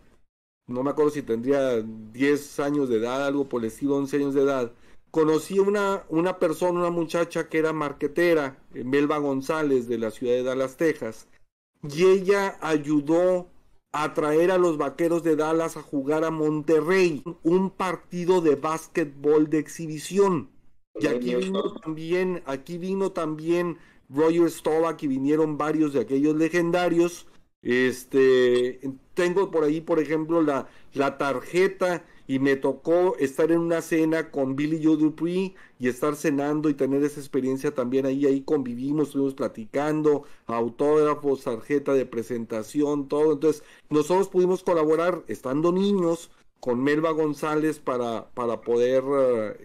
no me acuerdo si tendría 10 años de edad, algo por el estilo, 11 años de edad, conocí una, una persona, una muchacha que era marquetera, Melba González, de la ciudad de Dallas, Texas, y ella ayudó a traer a los vaqueros de Dallas a jugar a Monterrey, un partido de básquetbol de exhibición. Y aquí vino también, aquí vino también Roger Staubach y vinieron varios de aquellos legendarios este, tengo por ahí, por ejemplo, la, la tarjeta y me tocó estar en una cena con Billy Joe Dupree y estar cenando y tener esa experiencia también ahí, ahí convivimos, estuvimos platicando, autógrafos, tarjeta de presentación, todo. Entonces, nosotros pudimos colaborar estando niños con Melba González para, para poder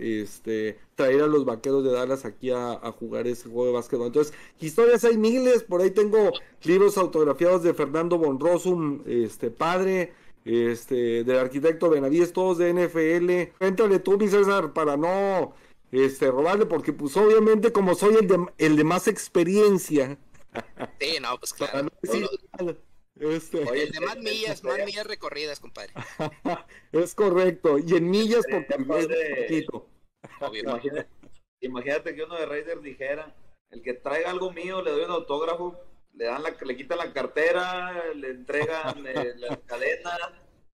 eh, este, traer a los vaqueros de Dallas aquí a, jugar ese juego de básquetbol. Entonces, historias hay miles, por ahí tengo libros autografiados de Fernando Bonrosum, este padre, este, del arquitecto Benavides, todos de NFL. Entrale tú, mi César, para no este, robarle, porque pues obviamente como soy el de, el de más experiencia. *laughs* Sí, no, pues claro. Este... Oye, el de más millas, más *laughs* millas recorridas, compadre. *laughs* es correcto. Y en millas porque es poquito. Imagínate, imagínate, que uno de Raiders dijera, el que traiga algo mío, le doy un autógrafo, le dan la, le quitan la cartera, le entregan eh, *laughs* la cadena.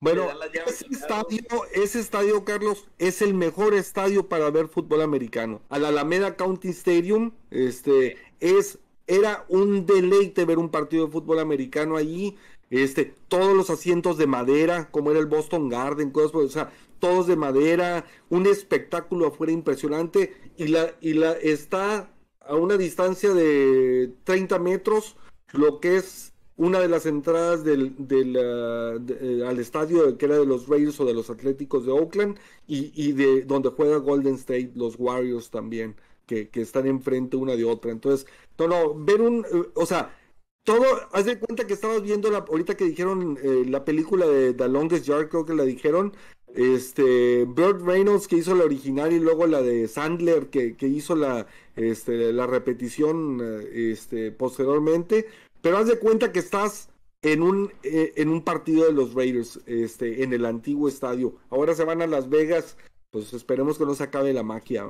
Bueno, ese estadio, ese estadio, Carlos, es el mejor estadio para ver fútbol americano. Al Alameda County Stadium, este, es era un deleite ver un partido de fútbol americano allí. Este, todos los asientos de madera, como era el Boston Garden, cosas, o sea, todos de madera, un espectáculo afuera impresionante y la, y la está a una distancia de 30 metros, lo que es una de las entradas del, del eh, al estadio que era de los Raiders o de los Atléticos de Oakland y, y de donde juega Golden State, los Warriors también que, están enfrente una de otra. Entonces, no, no, ver un, o sea, todo, haz de cuenta que estabas viendo la, ahorita que dijeron eh, la película de The Longest Yard, creo que la dijeron, este, Burt Reynolds que hizo la original y luego la de Sandler que, que hizo la, este, la repetición, eh, este, posteriormente, pero haz de cuenta que estás en un, eh, en un partido de los Raiders, este, en el antiguo estadio. Ahora se van a Las Vegas pues esperemos que no se acabe la magia,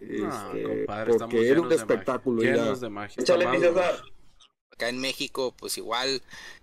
este, porque era un espectáculo. De magia. Échale, mi César. acá en México, pues igual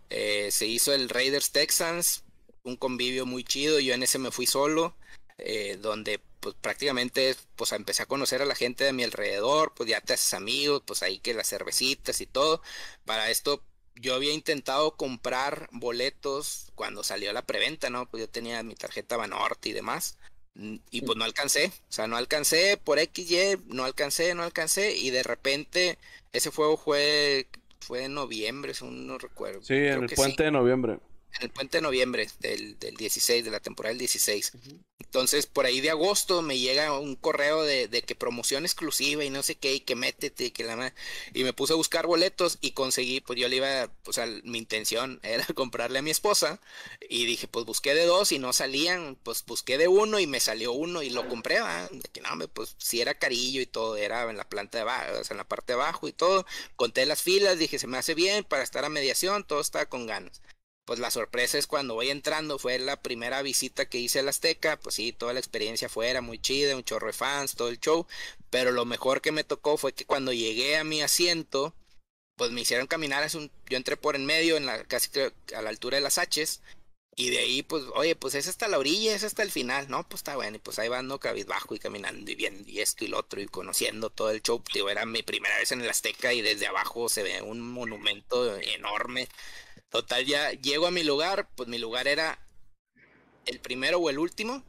eh, se hizo el Raiders Texans, un convivio muy chido, yo en ese me fui solo, eh, donde pues prácticamente pues empecé a conocer a la gente de mi alrededor, pues ya te haces amigos, pues ahí que las cervecitas y todo. Para esto yo había intentado comprar boletos cuando salió la preventa, ¿no? Pues yo tenía mi tarjeta Banorte y demás. Mm, y pues no alcancé, o sea, no alcancé por XY, no alcancé, no alcancé. Y de repente ese juego fue, fue en noviembre, según no recuerdo. Sí, en el puente de noviembre en el puente de noviembre del, del 16, de la temporada del 16. Entonces, por ahí de agosto me llega un correo de, de, que promoción exclusiva y no sé qué, y que métete, y que la Y me puse a buscar boletos y conseguí, pues yo le iba, o sea, mi intención *laughs* era comprarle a mi esposa. Y dije, pues busqué de dos y no salían, pues busqué de uno y me salió uno y lo compré, ¿va? De que no, pues si era carillo y todo, era en la planta de abajo, o sea, en la parte de abajo y todo. Conté las filas, dije, se me hace bien para estar a mediación, todo estaba con ganas pues la sorpresa es cuando voy entrando, fue la primera visita que hice al Azteca, pues sí, toda la experiencia fuera muy chida, un chorro de fans, todo el show, pero lo mejor que me tocó fue que cuando llegué a mi asiento, pues me hicieron caminar, un, yo entré por en medio, en la, casi a la altura de las H's, y de ahí, pues, oye, pues es hasta la orilla, es hasta el final, ¿no? Pues está bueno, y pues ahí van, ¿no? Cabizbajo y caminando y viendo y esto y lo otro y conociendo todo el show. Era mi primera vez en el Azteca y desde abajo se ve un monumento enorme. Total, ya llego a mi lugar, pues mi lugar era el primero o el último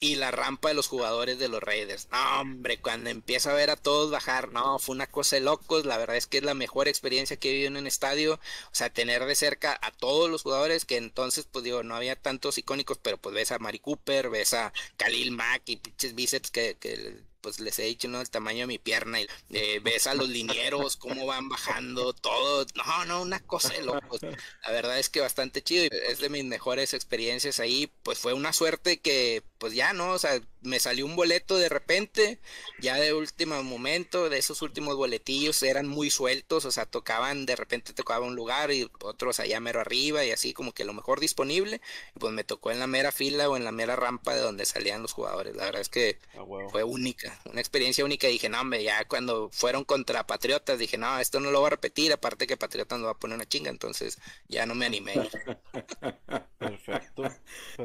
y la rampa de los jugadores de los Raiders. No, hombre, cuando empiezo a ver a todos bajar, no, fue una cosa de locos. La verdad es que es la mejor experiencia que he vivido en un estadio. O sea, tener de cerca a todos los jugadores, que entonces, pues digo, no había tantos icónicos, pero pues ves a Mari Cooper, ves a Khalil Mack y pinches bíceps que, que pues les he dicho, ¿no? El tamaño de mi pierna y eh, ves a los linieros, cómo van bajando, todo. No, no, una cosa de locos. La verdad es que bastante chido. Es de mis mejores experiencias ahí. Pues fue una suerte que, pues ya, ¿no? O sea, me salió un boleto de repente, ya de último momento, de esos últimos boletillos eran muy sueltos, o sea, tocaban, de repente tocaba un lugar y otros allá mero arriba y así como que lo mejor disponible, pues me tocó en la mera fila o en la mera rampa de donde salían los jugadores. La verdad es que ah, fue única, una experiencia única. Dije, no, hombre, ya cuando fueron contra Patriotas, dije, no, esto no lo voy a repetir, aparte que Patriotas no va a poner una chinga, entonces ya no me animé. *laughs* perfecto.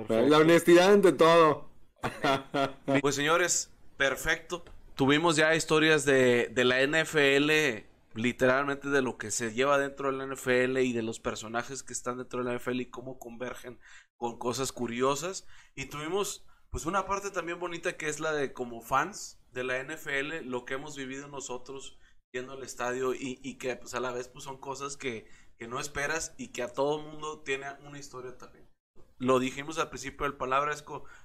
La honestidad ante todo. *laughs* Pues señores, perfecto. Tuvimos ya historias de, de, la NFL, literalmente de lo que se lleva dentro de la NFL y de los personajes que están dentro de la NFL y cómo convergen con cosas curiosas. Y tuvimos pues una parte también bonita que es la de como fans de la NFL, lo que hemos vivido nosotros yendo al estadio y, y que pues a la vez pues son cosas que, que no esperas y que a todo mundo tiene una historia también lo dijimos al principio del palabra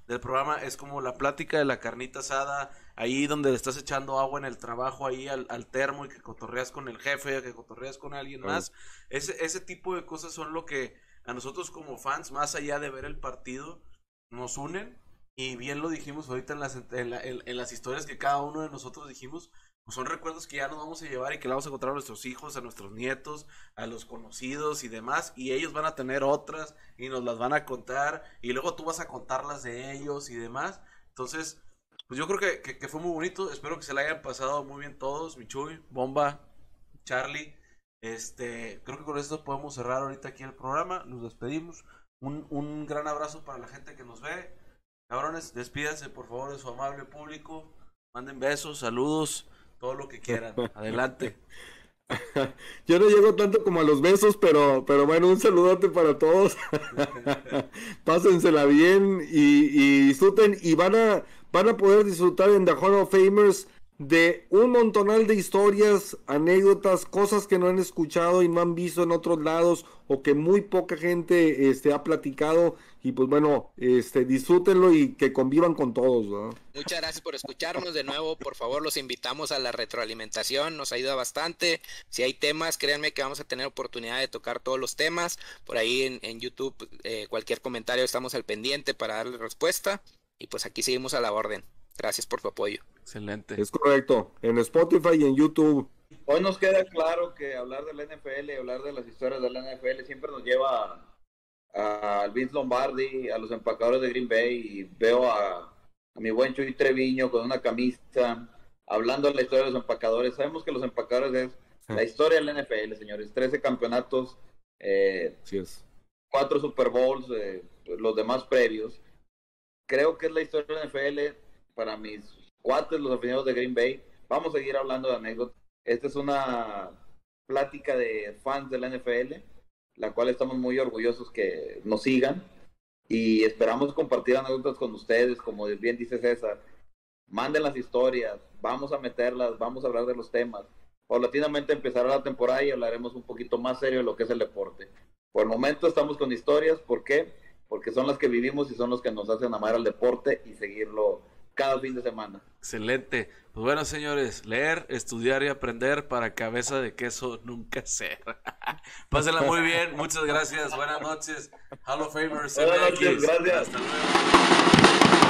del programa, es como la plática de la carnita asada, ahí donde le estás echando agua en el trabajo, ahí al, termo y que cotorreas con el jefe, que cotorreas con alguien más. Ese, ese tipo de cosas son lo que a nosotros como fans, más allá de ver el partido, nos unen. Y bien lo dijimos ahorita en las, en las historias que cada uno de nosotros dijimos, pues son recuerdos que ya nos vamos a llevar y que le vamos a encontrar a nuestros hijos, a nuestros nietos, a los conocidos y demás, y ellos van a tener otras y nos las van a contar, y luego tú vas a contarlas de ellos y demás. Entonces, pues yo creo que, que, fue muy bonito, espero que se la hayan pasado muy bien todos, Michuy, Bomba, Charlie. Este, creo que con esto podemos cerrar ahorita aquí el programa, nos despedimos. Un, un gran abrazo para la gente que nos ve. Cabrones, despídanse por favor de su amable público. Manden besos, saludos todo lo que quieran. *laughs* Adelante. Yo no llego tanto como a los besos, pero, pero bueno, un saludote para todos. *laughs* Pásensela bien y, y, disfruten y van a, van a poder disfrutar en The Hall of Famers de un montonal de historias, anécdotas, cosas que no han escuchado y no han visto en otros lados o que muy poca gente este, ha platicado y pues bueno, este, disfrútenlo y que convivan con todos. Muchas gracias por escucharnos de nuevo, por favor los invitamos a la retroalimentación, nos ayuda bastante, si hay temas, créanme que vamos a tener oportunidad de tocar todos los temas, por ahí en, YouTube eh, cualquier comentario estamos al pendiente para darle respuesta y pues aquí seguimos a la orden. Gracias por tu apoyo. Excelente. Es correcto. En Spotify y en YouTube. Hoy nos queda claro que hablar del NFL, hablar de las historias del NFL siempre nos lleva a, Vince Lombardi, a los empacadores de Green Bay y veo a, mi buen Chuy Treviño con una camisa hablando de la historia de los empacadores. Sabemos que los empacadores es La historia del NFL, señores. 13 campeonatos, eh, sí es. 4 Super Bowls, eh, los demás previos. Creo que es la historia del NFL para mis cuates, los aficionados de Green Bay. Vamos a seguir hablando de anécdotas. Esta es una plática de fans de la NFL, la cual estamos muy orgullosos que nos sigan y esperamos compartir anécdotas con ustedes, como bien dice César. Manden las historias, vamos a meterlas, vamos a hablar de los temas. Paulatinamente empezará la temporada y hablaremos un poquito más serio de lo que es el deporte. Por el momento estamos con historias, ¿por qué? Porque son las que vivimos y son los que nos hacen amar al deporte y seguirlo cada fin de semana. Excelente. Pues bueno, señores, leer, estudiar y aprender para cabeza de queso nunca *laughs* ser. Pásenla muy bien. Muchas gracias. Buenas noches. Halo Famers. Buenas noches. Gracias. Hasta luego.